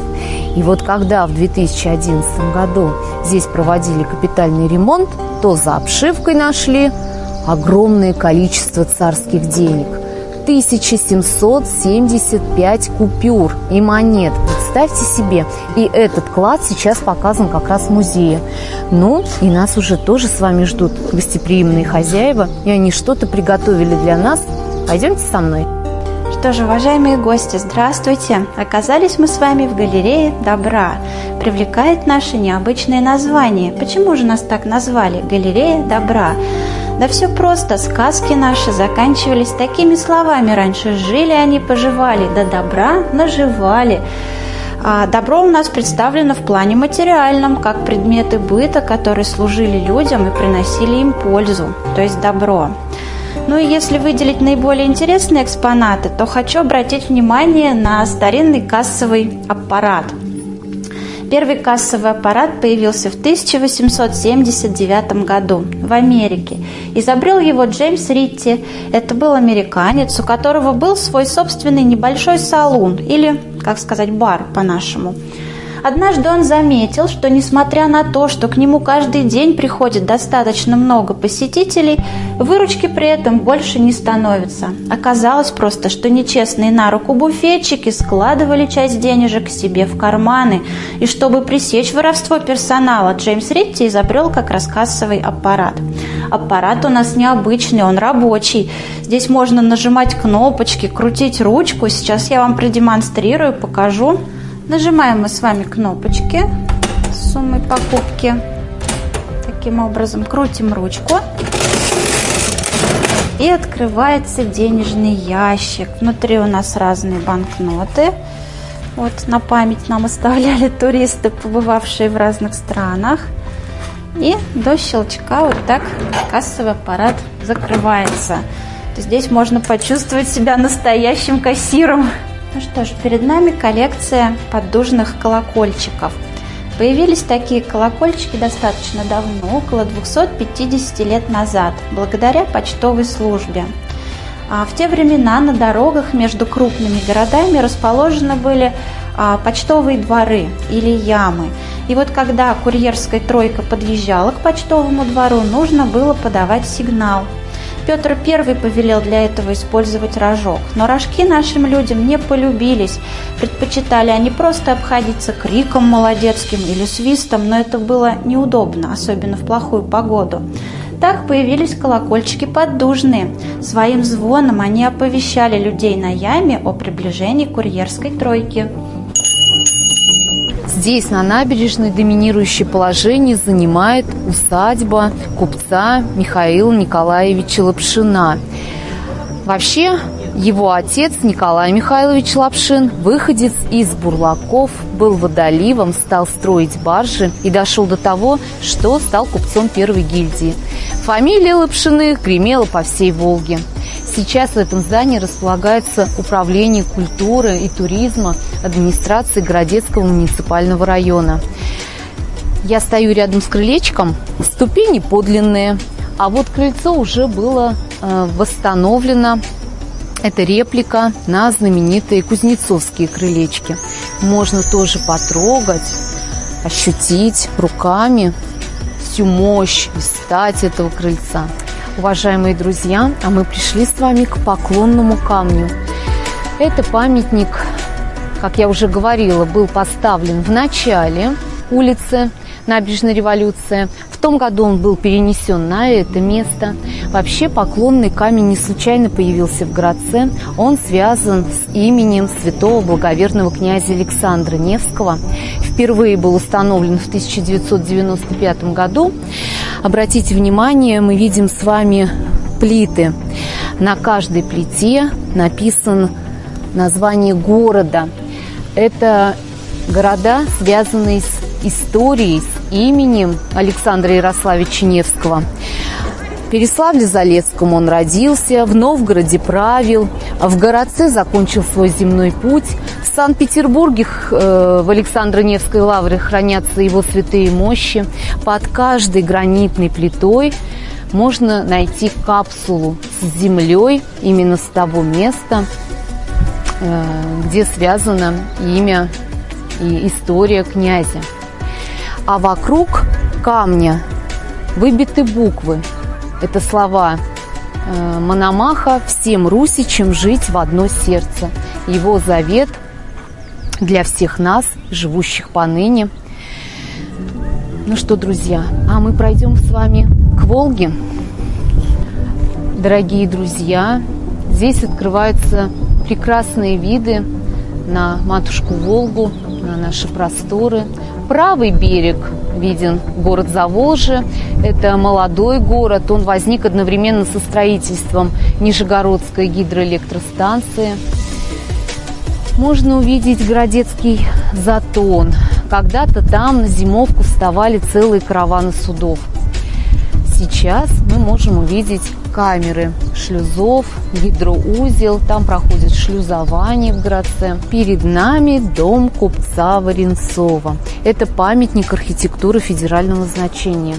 [SPEAKER 2] И вот когда в 2011 году здесь проводили капитальный ремонт, то за обшивкой нашли огромное количество царских денег – 1775 купюр и монет. Представьте себе. И этот клад сейчас показан как раз в музее. Ну, и нас уже тоже с вами ждут гостеприимные хозяева. И они что-то приготовили для нас. Пойдемте со мной.
[SPEAKER 8] Что же, уважаемые гости, здравствуйте! Оказались мы с вами в галерее добра. Привлекает наше необычное название. Почему же нас так назвали? Галерея добра. Да все просто, сказки наши заканчивались такими словами раньше. Жили они, поживали, да добра наживали. А добро у нас представлено в плане материальном, как предметы быта, которые служили людям и приносили им пользу, то есть добро. Ну и если выделить наиболее интересные экспонаты, то хочу обратить внимание на старинный кассовый аппарат – Первый кассовый аппарат появился в 1879 году в Америке. Изобрел его Джеймс Ритти. Это был американец, у которого был свой собственный небольшой салон или, как сказать, бар по-нашему. Однажды он заметил, что несмотря на то, что к нему каждый день приходит достаточно много посетителей, выручки при этом больше не становится. Оказалось просто, что нечестные на руку буфетчики складывали часть денежек себе в карманы. И чтобы пресечь воровство персонала, Джеймс Ритти изобрел как раз кассовый аппарат. Аппарат у нас необычный, он рабочий. Здесь можно нажимать кнопочки, крутить ручку. Сейчас я вам продемонстрирую, покажу. Нажимаем мы с вами кнопочки с суммой покупки. Таким образом крутим ручку. И открывается денежный ящик. Внутри у нас разные банкноты. Вот на память нам оставляли туристы, побывавшие в разных странах. И до щелчка вот так кассовый аппарат закрывается. Здесь можно почувствовать себя настоящим кассиром. Ну что ж, перед нами коллекция поддужных колокольчиков. Появились такие колокольчики достаточно давно, около 250 лет назад, благодаря почтовой службе. А в те времена на дорогах между крупными городами расположены были а, почтовые дворы или ямы. И вот когда курьерская тройка подъезжала к почтовому двору, нужно было подавать сигнал – Петр I повелел для этого использовать рожок. Но рожки нашим людям не полюбились. Предпочитали они просто обходиться криком молодецким или свистом, но это было неудобно, особенно в плохую погоду. Так появились колокольчики поддужные. Своим звоном они оповещали людей на яме о приближении курьерской тройки.
[SPEAKER 2] Здесь, на набережной, доминирующее положение занимает усадьба купца Михаила Николаевича Лапшина. Вообще, его отец Николай Михайлович Лапшин, выходец из Бурлаков, был водоливом, стал строить баржи и дошел до того, что стал купцом первой гильдии. Фамилия Лапшиных гремела по всей Волге. Сейчас в этом здании располагается Управление культуры и туризма администрации Городецкого муниципального района. Я стою рядом с крылечком, ступени подлинные, а вот крыльцо уже было э, восстановлено. Это реплика на знаменитые кузнецовские крылечки. Можно тоже потрогать, ощутить руками всю мощь и стать этого крыльца. Уважаемые друзья, а мы пришли с вами к поклонному камню. Это памятник, как я уже говорила, был поставлен в начале улицы Набережной революции. В шестом году он был перенесен на это место. Вообще поклонный камень не случайно появился в Градце. Он связан с именем святого благоверного князя Александра Невского. Впервые был установлен в 1995 году. Обратите внимание, мы видим с вами плиты. На каждой плите написано название города. Это города, связанные с историей, с именем Александра Ярославича Невского. Переславле-Залесском он родился, в Новгороде правил, в Городце закончил свой земной путь. В Санкт-Петербурге э, в Александро-Невской лавре хранятся его святые мощи. Под каждой гранитной плитой можно найти капсулу с землей именно с того места, э, где связано имя и история князя. А вокруг камня выбиты буквы. Это слова э, Мономаха «Всем русичам жить в одно сердце». Его завет для всех нас, живущих поныне. Ну что, друзья, а мы пройдем с вами к Волге. Дорогие друзья, здесь открываются прекрасные виды на матушку Волгу, на наши просторы. Правый берег виден город Заволжье. Это молодой город. Он возник одновременно со строительством Нижегородской гидроэлектростанции. Можно увидеть Городецкий затон. Когда-то там на зимовку вставали целые караваны судов. Сейчас мы можем увидеть камеры шлюзов, гидроузел, там проходит шлюзование в Градце. Перед нами дом купца Варенцова. Это памятник архитектуры федерального значения.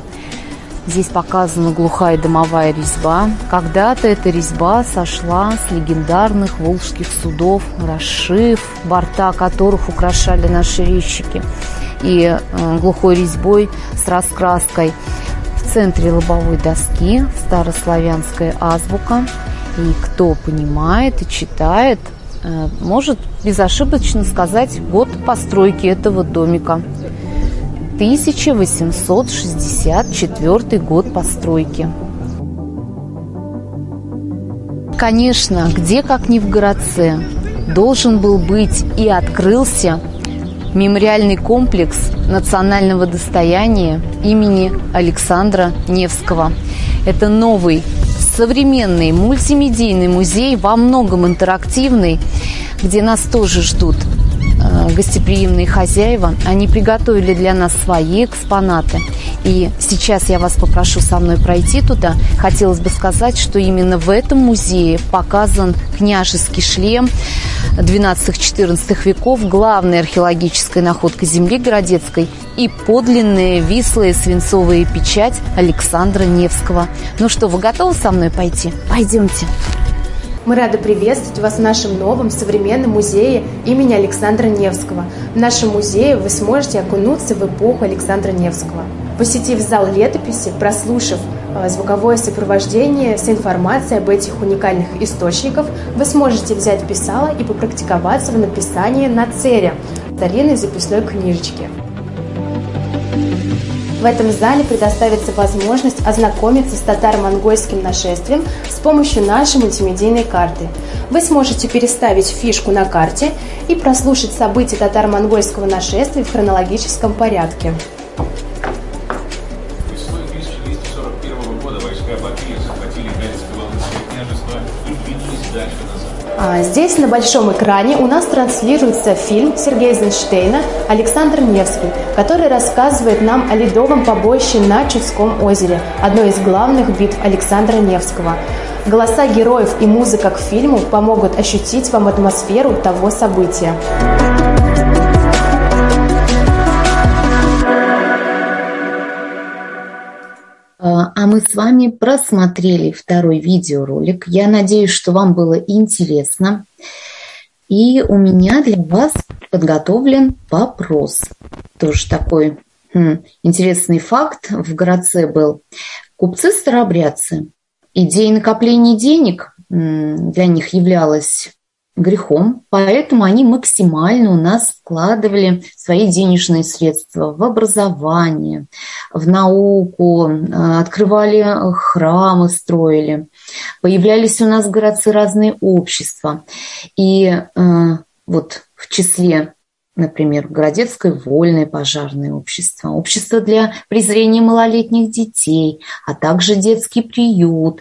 [SPEAKER 2] Здесь показана глухая домовая резьба. Когда-то эта резьба сошла с легендарных волжских судов, расшив, борта которых украшали наши резчики, и э, глухой резьбой с раскраской центре лобовой доски старославянская азбука. И кто понимает и читает, э, может безошибочно сказать год постройки этого домика. 1864 год постройки. Конечно, где как ни в городце, должен был быть и открылся мемориальный комплекс национального достояния имени Александра Невского. Это новый современный мультимедийный музей, во многом интерактивный, где нас тоже ждут гостеприимные хозяева. Они приготовили для нас свои экспонаты. И сейчас я вас попрошу со мной пройти туда. Хотелось бы сказать, что именно в этом музее показан княжеский шлем 12-14 веков, главная археологическая находка земли Городецкой и подлинная вислая свинцовая печать Александра Невского. Ну что, вы готовы со мной пойти? Пойдемте.
[SPEAKER 9] Мы рады приветствовать вас в нашем новом современном музее имени Александра Невского. В нашем музее вы сможете окунуться в эпоху Александра Невского. Посетив зал летописи, прослушав э, звуковое сопровождение с информацией об этих уникальных источниках, вы сможете взять писало и попрактиковаться в написании на цере, старинной записной книжечке. В этом зале предоставится возможность ознакомиться с татаро-монгольским нашествием с помощью нашей мультимедийной карты. Вы сможете переставить фишку на карте и прослушать события татаро-монгольского нашествия в хронологическом порядке. Здесь на большом экране у нас транслируется фильм Сергея Эйзенштейна «Александр Невский», который рассказывает нам о ледовом побоище на Чудском озере, одной из главных битв Александра Невского. Голоса героев и музыка к фильму помогут ощутить вам атмосферу того события.
[SPEAKER 10] А мы с вами просмотрели второй видеоролик. Я надеюсь, что вам было интересно. И у меня для вас подготовлен вопрос. Тоже такой хм, интересный факт в городце был. Купцы-старобрядцы. Идея накопления денег для них являлась
[SPEAKER 2] грехом, поэтому они максимально у нас вкладывали свои денежные средства в образование, в науку, э, открывали храмы, строили. Появлялись у нас городцы разные общества. И э, вот в числе например, Городецкое вольное пожарное общество, общество для презрения малолетних детей, а также детский приют,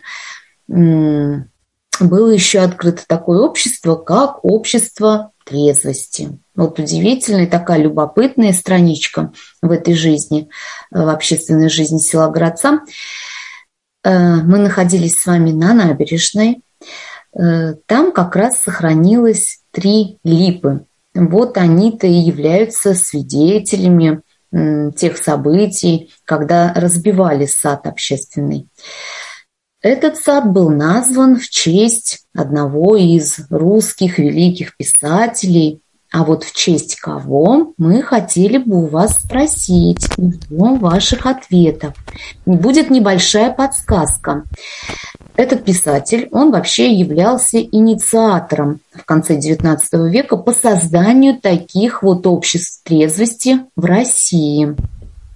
[SPEAKER 2] было еще открыто такое общество, как общество трезвости. Вот удивительная такая любопытная страничка в этой жизни, э, в общественной жизни села Городца. Э, мы находились с вами на набережной. Э, там как раз сохранилось три липы. Вот они-то и являются свидетелями тех событий, когда разбивали сад общественный. Этот сад был назван в честь одного из русских великих писателей, а вот в честь кого мы хотели бы у вас спросить ждем ваших ответов. Будет небольшая подсказка. Этот писатель, он вообще являлся инициатором в конце XIX века по созданию таких вот обществ трезвости в России.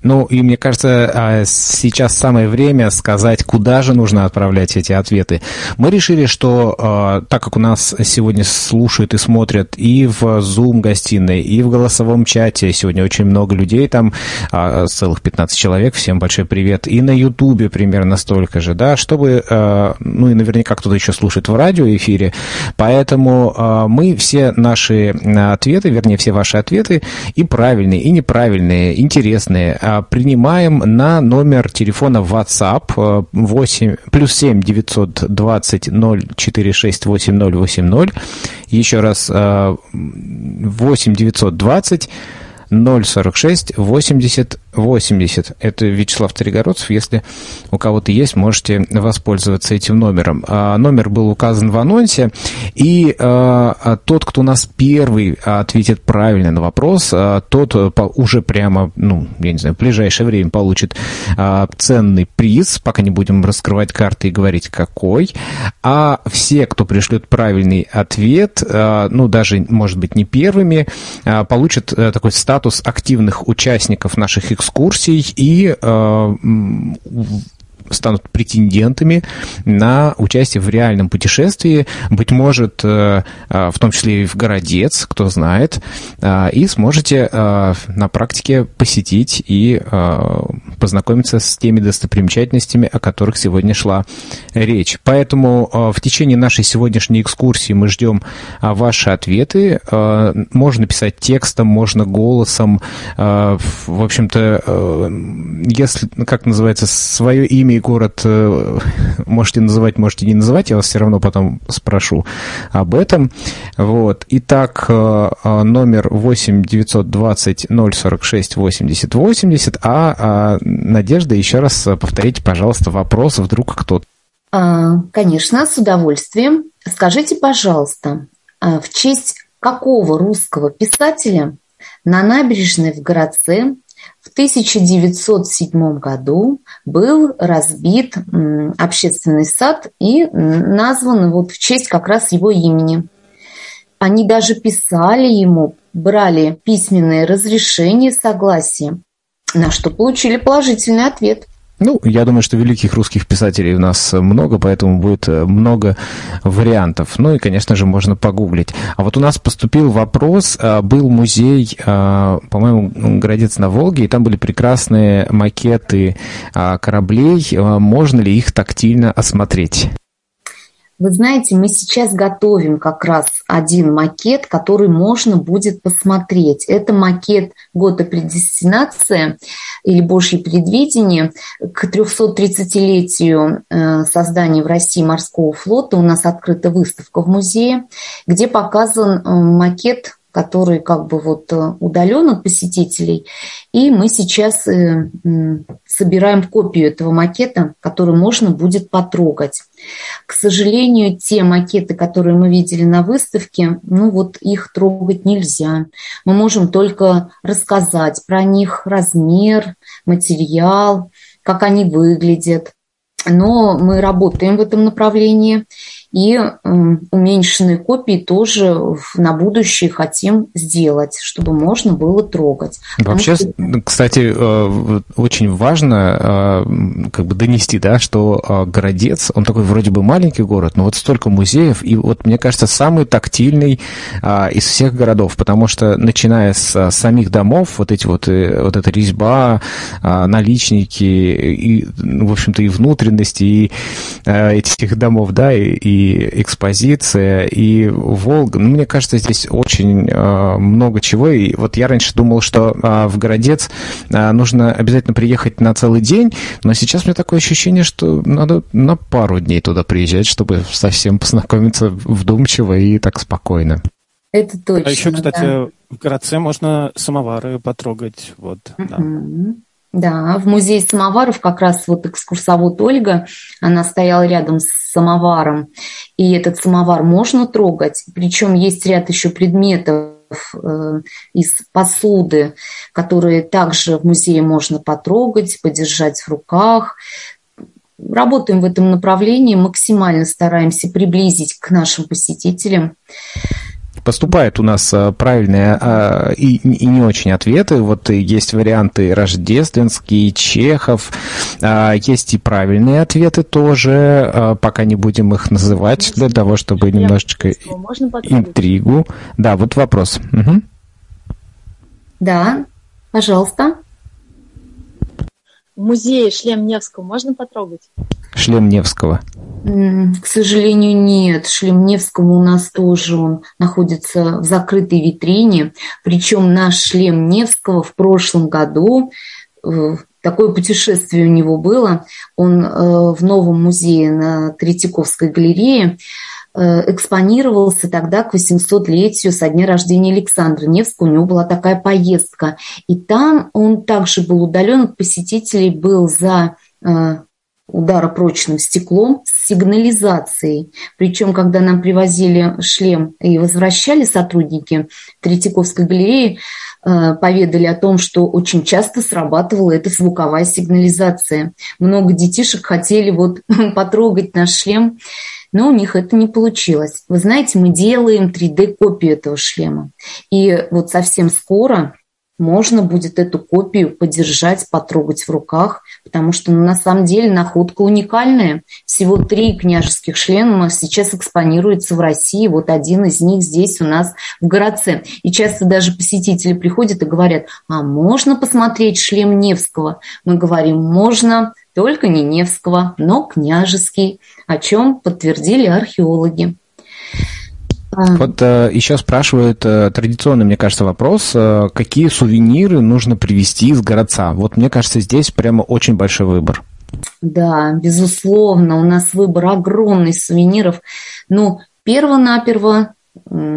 [SPEAKER 1] Ну, и мне кажется, а, сейчас самое время сказать, куда же нужно отправлять эти ответы. Мы решили, что а, так как у нас сегодня слушают и смотрят и в Zoom-гостиной, и в голосовом чате, сегодня очень много людей, там а, целых 15 человек, всем большой привет, и на Ютубе примерно столько же, да, чтобы, ну и наверняка кто-то еще слушает в радиоэфире, поэтому мы все наши ответы, вернее, все ваши ответы, и правильные, и неправильные, интересные, принимаем на номер телефона WhatsApp 8, э, плюс 7 920 046 8080. Еще раз 8 920 046 80 80. Это Вячеслав Тригородцев. Если у кого-то есть, можете воспользоваться этим номером. А, номер был указан в анонсе. И а, а тот, кто у нас первый ответит правильно на вопрос, тот уже прямо, ну, я не знаю, в ближайшее время получит ценный приз. Пока не будем раскрывать карты и говорить, какой. А все, кто пришлет правильный ответ, ну, даже, может быть, не первыми, получат а, такой статус активных участников наших экскурсий и э, станут претендентами на участие в реальном путешествии, быть может, э, э, в том числе и в Городец, кто знает, э, и сможете на практике посетить и познакомиться с теми достопримечательностями, о которых сегодня шла речь. Поэтому в течение нашей сегодняшней экскурсии мы ждем ваши ответы. Можно писать текстом, можно голосом. В общем-то, если, как называется, свое имя город э, можете называть, можете не называть, я вас все равно потом спрошу об этом. Вот. Итак, э, э, номер 8 920 046 80 80, а, а Надежда, еще раз повторите, пожалуйста, вопрос, вдруг кто-то.
[SPEAKER 2] А, конечно, с удовольствием. Скажите, пожалуйста, а в честь какого русского писателя на набережной в городце 1907 году был разбит общественный сад и назван вот в честь как раз его имени. Они даже писали ему, брали письменное разрешение, согласие, на что получили положительный ответ –
[SPEAKER 1] ну, я думаю, что великих русских писателей у нас много, поэтому будет э, много вариантов. Ну и, конечно же, можно погуглить. А вот у нас поступил вопрос, э, был музей, э, по-моему, Городец на Волге, и там были прекрасные макеты кораблей. Можно ли их тактильно осмотреть?
[SPEAKER 2] Вы знаете, мы сейчас готовим как раз один макет, который можно будет посмотреть. Это макет года предестинация или Божье предвидение к 330-летию э, создания в России морского флота. У нас открыта выставка в музее, где показан э, макет который как бы вот э, удален от посетителей. И мы сейчас собираем копию этого макета, который можно будет потрогать. К сожалению, те макеты, которые мы видели на выставке, ну вот их трогать нельзя. Мы можем только рассказать про них размер, материал, как они выглядят. Но мы работаем в этом направлении. И уменьшенные копии тоже на будущее хотим сделать, чтобы можно было трогать.
[SPEAKER 1] Вообще, что... кстати, э, очень важно э, как бы донести, да, что э, Городец, он такой вроде бы маленький город, но вот столько музеев, и вот мне кажется, самый тактильный из всех городов, потому что начиная с самих домов, вот эти вот, вот эта резьба, наличники, и, ну, в общем-то, и внутренности, и этих домов, да, и, и экспозиция, и Волга, ну, мне кажется, здесь очень много чего, и вот я раньше думал, что в Городец нужно обязательно приехать на целый день, но сейчас у меня такое ощущение, что надо на пару дней туда приезжать, чтобы совсем познакомиться вдумчиво и так спокойно.
[SPEAKER 2] Это точно.
[SPEAKER 11] А еще, кстати, да. в городце можно самовары потрогать. Вот,
[SPEAKER 2] да. Да, в музее самоваров как раз вот экскурсовод Ольга, она стояла рядом с самоваром, и этот самовар можно трогать, причем есть ряд еще предметов, Э, из посуды, которые также в музее можно потрогать, подержать в руках. Работаем в этом направлении, максимально стараемся приблизить к нашим посетителям
[SPEAKER 1] поступают у нас а, правильные а, и, и не очень ответы. Вот есть варианты рождественские, Чехов, а, есть и правильные ответы тоже, пока не будем их называть, для того, чтобы немножечко интригу. Да, вот вопрос. Угу.
[SPEAKER 2] Да, пожалуйста.
[SPEAKER 12] В музее шлем Невского можно потрогать?
[SPEAKER 1] Шлем Невского.
[SPEAKER 2] К сожалению, нет. Шлем Невского у нас тоже он находится в закрытой витрине. Причем наш шлем Невского в прошлом году э, такое путешествие у него было. Он э, в новом музее на Третьяковской галерее экспонировался тогда к 800-летию со дня рождения Александра Невского. У него была такая поездка. И там он также был удален от посетителей, был за удара прочным стеклом с сигнализацией. Причем, когда нам привозили шлем и возвращали сотрудники Третьяковской галереи, э, поведали о том, что очень часто срабатывала эта звуковая сигнализация. Много детишек хотели вот потрогать наш шлем, но у них это не получилось. Вы знаете, мы делаем 3D-копию этого шлема. И вот совсем скоро можно будет эту копию подержать, потрогать в руках, потому что ну, на самом деле находка уникальная. Всего три княжеских шлема сейчас экспонируется в России. Вот один из них здесь у нас в городце. И часто даже посетители приходят и говорят, а можно посмотреть шлем Невского? Мы говорим, можно, только не Невского, но княжеский, о чем подтвердили археологи.
[SPEAKER 1] Вот э, еще спрашивают э, традиционный, мне кажется, вопрос, э, какие сувениры нужно привезти из городца? Вот мне кажется, здесь прямо очень большой выбор.
[SPEAKER 2] Да, безусловно, у нас выбор огромный сувениров. Ну, перво-наперво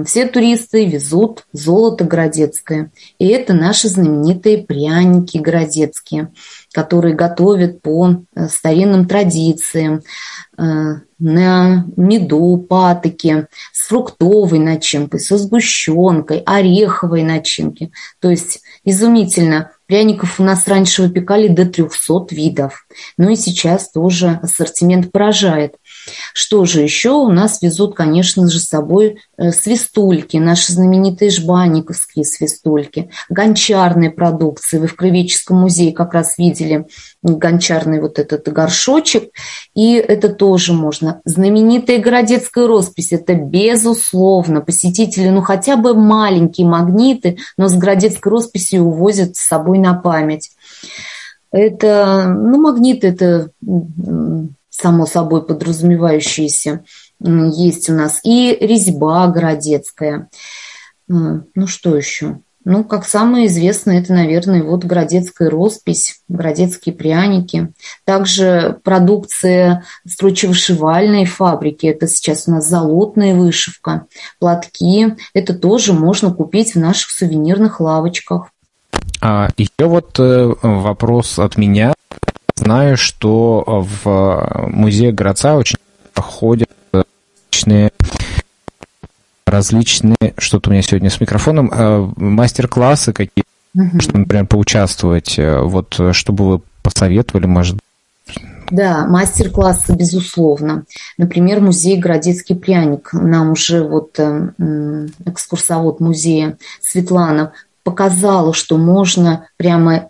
[SPEAKER 2] все туристы везут золото городецкое. И это наши знаменитые пряники городецкие, которые готовят по э, старинным традициям э, на меду, патоке, с фруктовой начинкой, со сгущенкой, ореховой начинки. То есть изумительно. Пряников у нас раньше выпекали до 300 видов. Ну и сейчас тоже ассортимент поражает. Что же еще у нас везут, конечно же, с собой э, свистульки, наши знаменитые жбанниковские свистульки, гончарные продукции. Вы в Кровеческом музее как раз видели гончарный вот этот горшочек, и это тоже можно. Знаменитая городецкая роспись, это безусловно. Посетители, ну хотя бы маленькие магниты, но с городецкой росписью увозят с собой на память. Это, ну, магнит это само собой подразумевающиеся, есть у нас. И резьба городецкая. Ну, что еще? Ну, как самое известное, это, наверное, вот городецкая роспись, городецкие пряники. Также продукция строчевышивальной фабрики. Это сейчас у нас золотная вышивка, платки. Это тоже можно купить в наших сувенирных лавочках.
[SPEAKER 1] А еще вот э, вопрос от меня. Знаю, что в музее городца очень ходят различные различные, что-то у меня сегодня с микрофоном, э, мастер-классы какие uh-huh. что, например, поучаствовать. Э, вот, чтобы вы посоветовали, может,
[SPEAKER 2] Да, мастер-классы, безусловно. Например, музей «Городецкий пряник». Нам уже вот э, экскурсовод музея Светлана показала, что можно прямо э,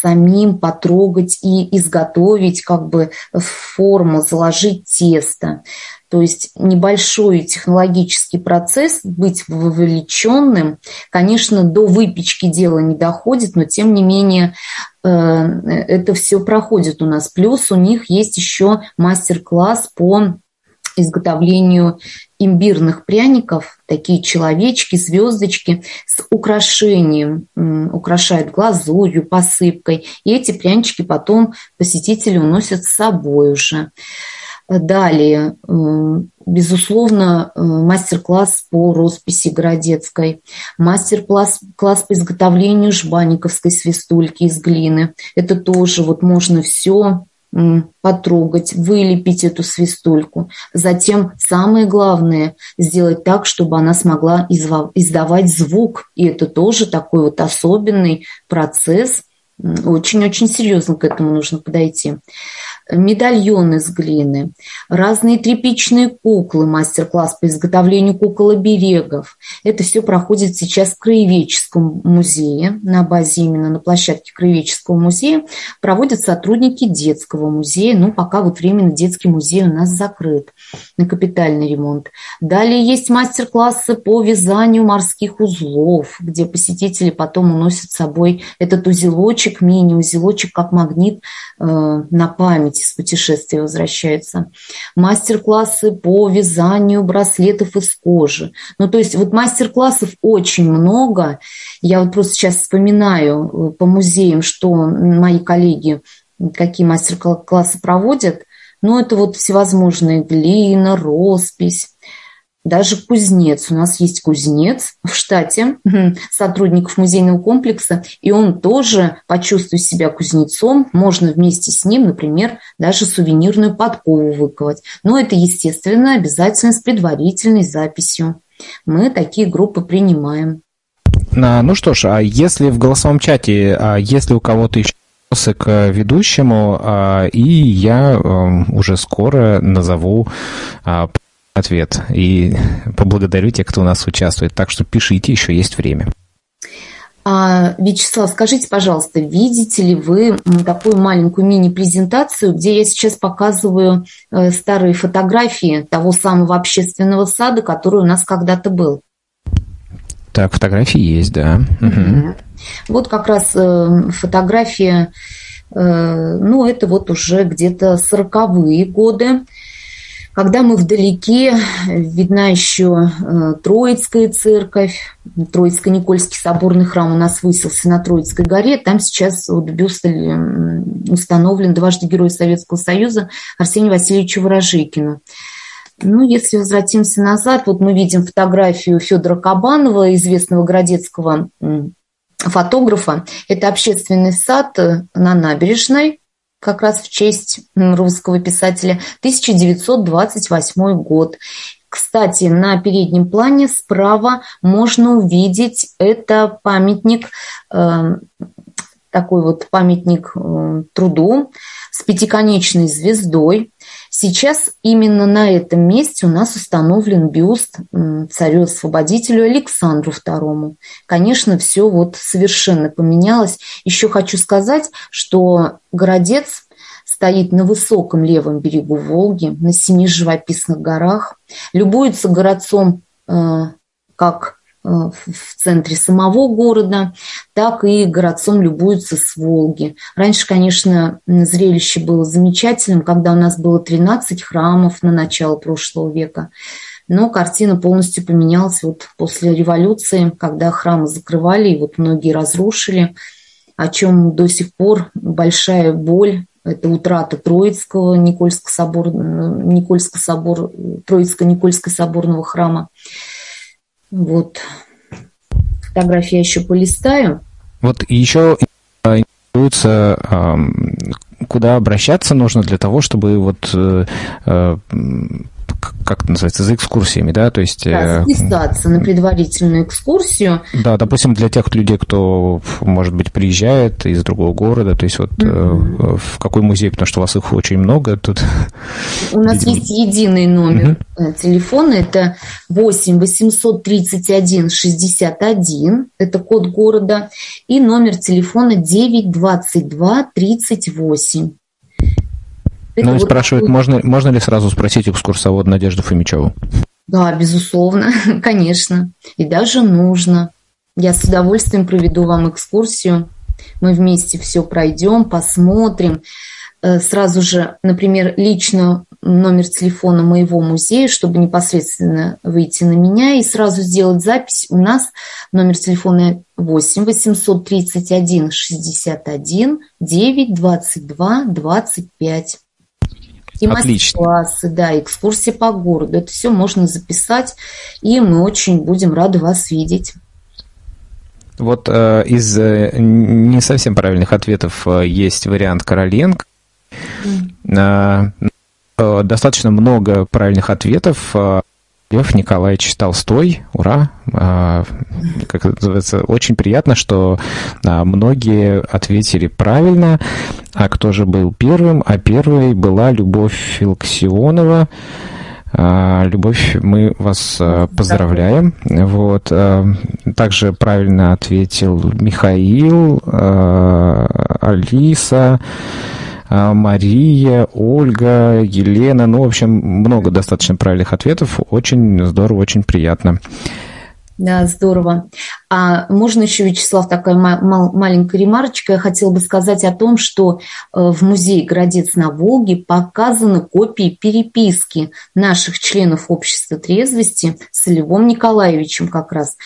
[SPEAKER 2] самим потрогать и изготовить как бы форму, заложить тесто. То есть небольшой технологический процесс, быть вовлеченным, конечно, до выпечки дело не доходит, но тем не менее э, это все проходит у нас. Плюс у них есть еще мастер-класс по изготовлению имбирных пряников, такие человечки, звездочки с украшением, украшают глазурью, посыпкой. И эти прянички потом посетители уносят с собой уже. Далее, безусловно, э, мастер-класс по росписи Городецкой, мастер-класс класс по изготовлению жбаниковской свистульки из глины. Это тоже вот можно все потрогать, вылепить эту свистульку. Затем самое главное сделать так, чтобы она смогла издавать звук. И это тоже такой вот особенный процесс. Очень-очень серьезно к этому нужно подойти медальон из глины, разные тряпичные куклы, мастер-класс по изготовлению кукол-оберегов. Это все проходит сейчас в Краеведческом музее, на базе именно на площадке Краеведческого музея. Проводят сотрудники детского музея, ну, пока вот временно детский музей у нас закрыт на капитальный ремонт. Далее есть мастер-классы по вязанию морских узлов, где посетители потом уносят с собой этот узелочек, мини-узелочек, как магнит э, на память эти с путешествия возвращаются. Мастер-классы по вязанию браслетов из кожи. Ну, то есть вот мастер-классов очень много. Я вот просто сейчас вспоминаю э, по музеям, что мои коллеги какие мастер-классы проводят. Ну, это вот всевозможные глина, роспись, даже кузнец. У нас есть кузнец в штате сотрудников музейного комплекса, и он тоже почувствует себя кузнецом. Можно вместе с ним, например, даже сувенирную подкову выковать. Но это, естественно, обязательно с предварительной записью. Мы такие группы принимаем.
[SPEAKER 1] Ну что ж, а если в голосовом чате, а если у кого-то еще вопросы к ведущему, а, и я эм, уже скоро назову а, ответ. И поблагодарю тех, кто у нас участвует. Так что пишите, еще есть время.
[SPEAKER 2] А, Вячеслав, скажите, пожалуйста, видите ли вы такую маленькую мини-презентацию, где я сейчас показываю э, старые фотографии того самого общественного сада, который у нас когда-то был?
[SPEAKER 1] Так, фотографии есть, да. Угу.
[SPEAKER 2] Вот как раз э, фотография, э, ну, это вот уже где-то сороковые годы когда мы вдалеке, видна еще э, Троицкая церковь, Троицко-Никольский соборный храм у нас высился на Троицкой горе. Там сейчас вот бюст установлен дважды Герой Советского Союза Арсению Васильевичу Ворожейкину. Ну, если возвратимся назад, вот мы видим фотографию Федора Кабанова, известного городецкого фотографа. Это общественный сад на набережной, как раз в честь русского писателя, 1928 год. Кстати, на переднем плане справа можно увидеть, это памятник, э, такой вот памятник э, труду с пятиконечной звездой. Сейчас именно на этом месте у нас установлен бюст царю-освободителю Александру II. Конечно, все вот совершенно поменялось. Еще хочу сказать, что Городец стоит на высоком левом берегу Волги, на семи живописных горах, любуется городцом э, как в центре самого города, так и городцом любуются с Волги. Раньше, конечно, зрелище было замечательным, когда у нас было 13 храмов на начало прошлого века. Но картина полностью поменялась вот после революции, когда храмы закрывали и вот многие разрушили, о чем до сих пор большая боль это утрата Троицкого, Никольского собор, Никольского собор, Троицко-Никольского соборного храма. Вот. Фотографии я еще полистаю.
[SPEAKER 1] Вот еще интересуется, куда обращаться нужно для того, чтобы вот э, э, как это называется, за экскурсиями, да, то есть...
[SPEAKER 2] Да, записаться на предварительную экскурсию.
[SPEAKER 1] Да, допустим, для тех людей, кто, может быть, приезжает из другого города, то есть вот mm-hmm. в какой музей, потому что у вас их очень много тут.
[SPEAKER 2] У нас Видимо... есть единый номер mm-hmm. телефона, это 8 831 61, это код города, и номер телефона 922 38.
[SPEAKER 1] Это ну, вот спрашивают, такой... можно, можно ли сразу спросить экскурсовод Надежду Фомичеву?
[SPEAKER 2] Да, безусловно, конечно. И даже нужно. Я с удовольствием проведу вам экскурсию. Мы вместе все пройдем, посмотрим. Э, сразу же, например, лично номер телефона моего музея, чтобы непосредственно выйти на меня и сразу сделать запись. У нас номер телефона 8 831 61 9 22 25. И мастер-классы, да, экскурсии по городу. Это все можно записать, и мы очень будем рады вас видеть.
[SPEAKER 1] Вот э, из э, не совсем правильных ответов э, есть вариант Короленко. Mm. Э, достаточно много правильных ответов. Э, Лев Николаевич Толстой, ура! А, как называется, очень приятно, что а, многие ответили правильно. А кто же был первым? А первой была Любовь Филксионова. А, Любовь, мы вас поздравляем. Вот. Также правильно ответил Михаил, Алиса. А, Мария, Ольга, Елена. Ну, в общем, много достаточно правильных ответов. Очень здорово, очень приятно.
[SPEAKER 2] Да, здорово. А можно еще, Вячеслав, такая маленькая ремарочка. Я хотела бы сказать о том, что э, в музее «Городец на Волге» показаны копии переписки наших членов общества трезвости с Львом Николаевичем как раз.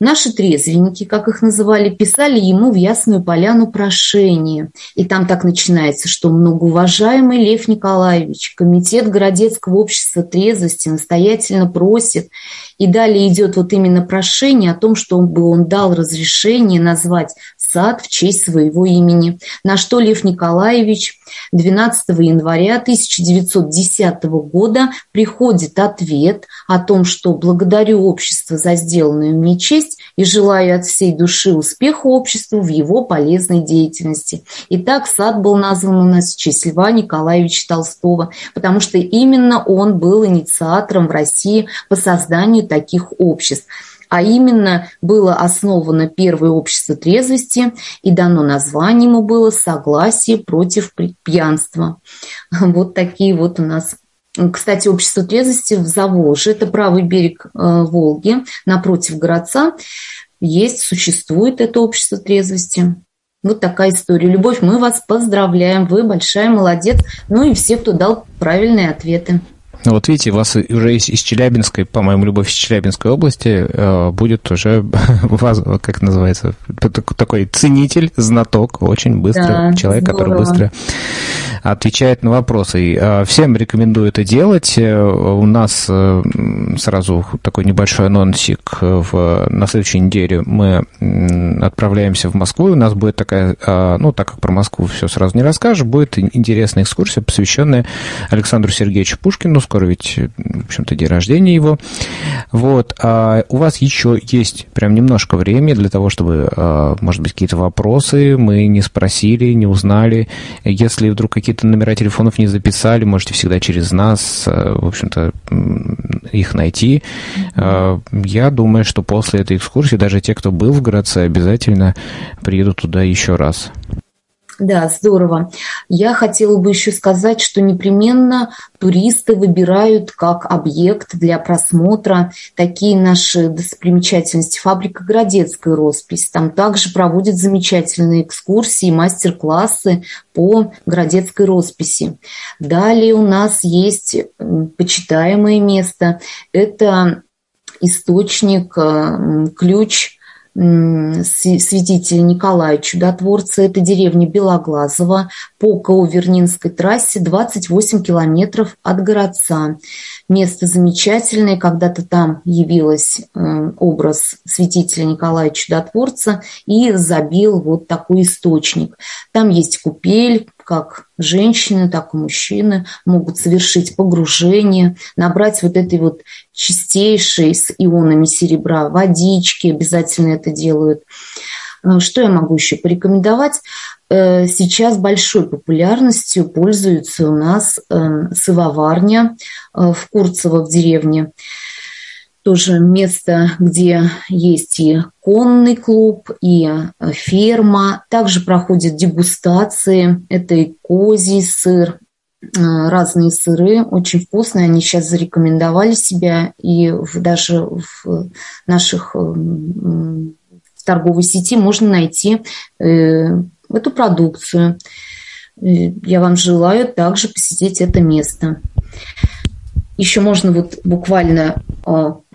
[SPEAKER 2] Наши трезвенники, как их называли, писали ему в Ясную Поляну прошение. И там так начинается, что многоуважаемый Лев Николаевич, Комитет Городецкого общества трезвости настоятельно просит. И далее идет вот именно прошение о том, чтобы он дал разрешение назвать сад в честь своего имени. На что Лев Николаевич 12 января 1910 года приходит ответ о том, что благодарю общество за сделанную мне честь и желаю от всей души успеха обществу в его полезной деятельности. Итак, сад был назван у нас в честь Льва Николаевича Толстого, потому что именно он был инициатором в России по созданию таких обществ а именно было основано первое общество трезвости и дано название ему было «Согласие против пьянства». Вот такие вот у нас кстати, общество трезвости в Заволжье, это правый берег э, Волги, напротив городца, есть, существует это общество трезвости. Вот такая история. Любовь, мы вас поздравляем, вы большая молодец. Ну и все, кто дал правильные ответы.
[SPEAKER 1] Ну вот видите, у вас уже из, из Челябинской, по-моему, любовь из Челябинской области э, будет уже, как это называется, такой ценитель, знаток, очень быстро, да, человек, здорово. который быстро отвечает на вопросы. Э, всем рекомендую это делать. Э, у нас э, сразу такой небольшой анонсик. В, на следующей неделе мы отправляемся в Москву. У нас будет такая, ну, так как про Москву все сразу не расскажешь, будет интересная экскурсия, посвященная Александру Сергеевичу Пушкину. Скоро ведь, в общем-то, день рождения его. Вот. А у вас еще есть прям немножко времени для того, чтобы, может быть, какие-то вопросы мы не спросили, не узнали. Если вдруг какие какие-то номера телефонов не записали, можете всегда через нас, э, в общем-то, их найти. Mm-hmm. Я думаю, что после этой экскурсии даже те, кто был в городце, обязательно приедут туда еще раз.
[SPEAKER 2] Да, здорово. Я хотела бы еще сказать, что непременно туристы выбирают как объект для просмотра такие наши достопримечательности. Фабрика Городецкая роспись. Там также проводят замечательные экскурсии, мастер-классы по Городецкой росписи. Далее у нас есть почитаемое место. Это источник, ключ святителя Николая Чудотворца. Это деревня Белоглазово по Каувернинской трассе 28 километров от городца. Место замечательное. Когда-то там явилась образ святителя Николая Чудотворца и забил вот такой источник. Там есть купель, как женщины, так и мужчины могут совершить погружение, набрать вот этой вот чистейшей с ионами серебра водички, обязательно это делают. Э, что я могу еще порекомендовать? Э, сейчас большой популярностью пользуется у нас э, сывоварня в Курцево в деревне тоже место, где есть и конный клуб, и э, ферма. Также проходят дегустации. Это и козий сыр, э, разные сыры, очень вкусные. Они сейчас зарекомендовали себя и даже в наших э, в торговой сети можно найти эту продукцию. Я вам желаю также посетить это место. Еще можно вот буквально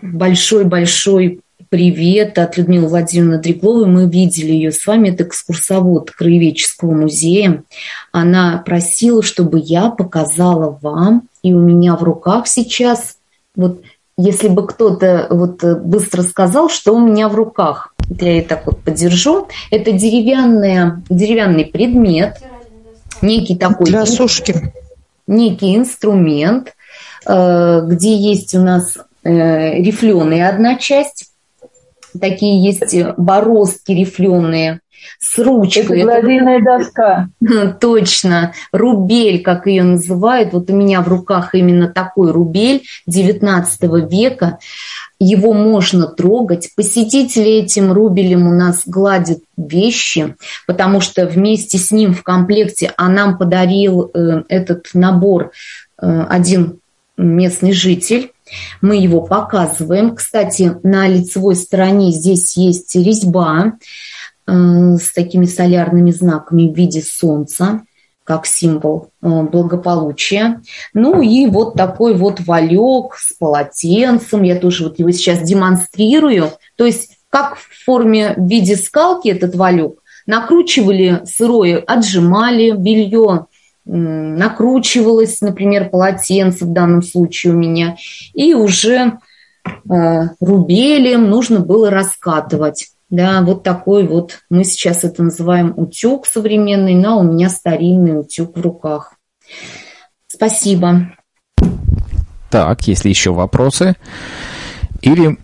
[SPEAKER 2] большой-большой привет от Людмилы Владимировны Дрегловой. Мы видели ее с вами. Это экскурсовод Краеведческого музея. Она просила, чтобы я показала вам, и у меня в руках сейчас, вот если бы кто-то вот быстро сказал, что у меня в руках, я ее так вот подержу, это деревянная, деревянный предмет, некий такой...
[SPEAKER 13] Для сушки.
[SPEAKER 2] Некий инструмент, э, где есть у нас Э, рифленые одна часть, такие есть бороздки рифленые с ручкой.
[SPEAKER 12] Это гладильная доска.
[SPEAKER 2] Точно. Рубель, как ее называют. Вот у меня в руках именно такой рубель 19 века. Его можно трогать. Посетители этим рубелем у нас гладят вещи, потому что вместе с ним в комплекте, а нам подарил э, этот набор э, один местный житель, мы его показываем. Кстати, на лицевой стороне здесь есть резьба э, с такими солярными знаками в виде солнца как символ э, благополучия. Ну и вот такой вот валек с полотенцем. Я тоже вот его сейчас демонстрирую. То есть как в форме в виде скалки этот валек накручивали сырое, отжимали белье, накручивалось, например, полотенце в данном случае у меня, и уже э, рубелем нужно было раскатывать. Да, вот такой вот, мы сейчас это называем утюг современный, но у меня старинный утюг в руках. Спасибо.
[SPEAKER 1] Так, если еще вопросы? Или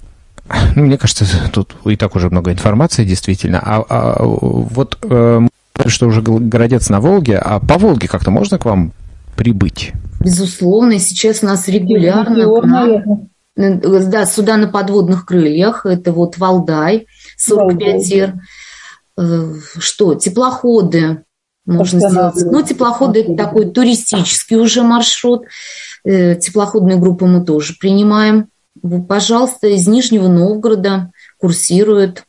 [SPEAKER 1] ну, мне кажется, тут и так уже много информации, действительно. А, а вот э, что уже городец на Волге, а по Волге как-то можно к вам прибыть?
[SPEAKER 2] Безусловно, сейчас у нас регулярно... Э, да, суда на подводных крыльях, это вот Валдай, 45 ир. Э, что, теплоходы можно сделать. Ну, теплоходы – это такой туристический уже маршрут. Э, теплоходные группы мы тоже принимаем. Пожалуйста, из Нижнего Новгорода курсируют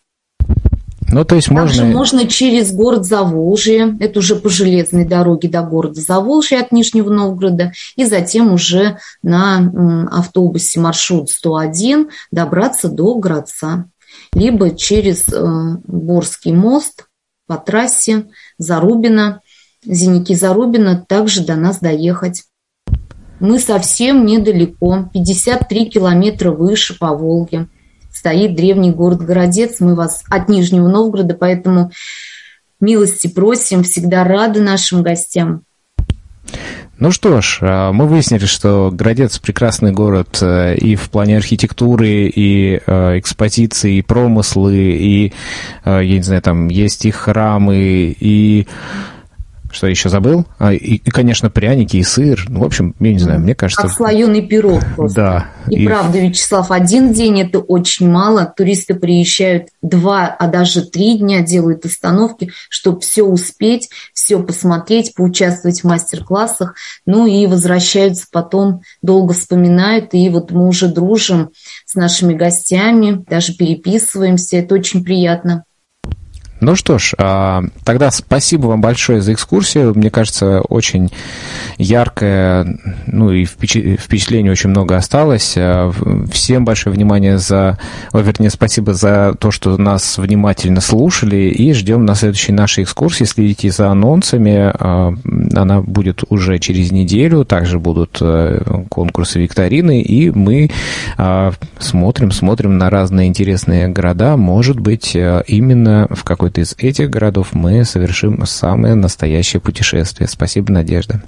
[SPEAKER 1] ну, то есть
[SPEAKER 2] Также можно... можно через город Заволжье, это уже по железной дороге до города Заволжье от Нижнего Новгорода, и затем уже на автобусе маршрут 101 добраться до Градца. Либо через э, Борский мост по трассе Зарубина, Зеники Зарубина, также до нас доехать. Мы совсем недалеко, 53 километра выше по Волге стоит древний город Городец. Мы вас от Нижнего Новгорода, поэтому милости просим, всегда рады нашим гостям.
[SPEAKER 1] Ну что ж, а, мы выяснили, что Городец прекрасный город э, и в плане архитектуры, и э, экспозиции, и промыслы, и, э, я не знаю, там есть и храмы, и что еще забыл? А, и, и, конечно, пряники и сыр. Ну, в общем, я не знаю, мне кажется...
[SPEAKER 2] Как слоеный пирог просто.
[SPEAKER 1] Да.
[SPEAKER 2] И, и правда, Вячеслав, один день это очень мало. Туристы приезжают два, а даже три дня делают остановки, чтобы все успеть, все посмотреть, поучаствовать в мастер-классах. Ну и возвращаются потом, долго вспоминают. И вот мы уже дружим с нашими гостями, даже переписываемся. Это очень приятно.
[SPEAKER 1] Ну что ж, а, тогда спасибо вам большое за экскурсию. Мне кажется, очень яркое, ну и впечатлений очень много осталось. А, всем большое внимание за, вернее, спасибо за то, что нас внимательно слушали. И ждем на следующей нашей экскурсии. Следите за анонсами. А, она будет уже через неделю. Также будут конкурсы викторины. И мы смотрим, смотрим на разные интересные города. Может быть, именно в какой какой-то из этих городов, мы совершим самое настоящее путешествие. Спасибо, Надежда.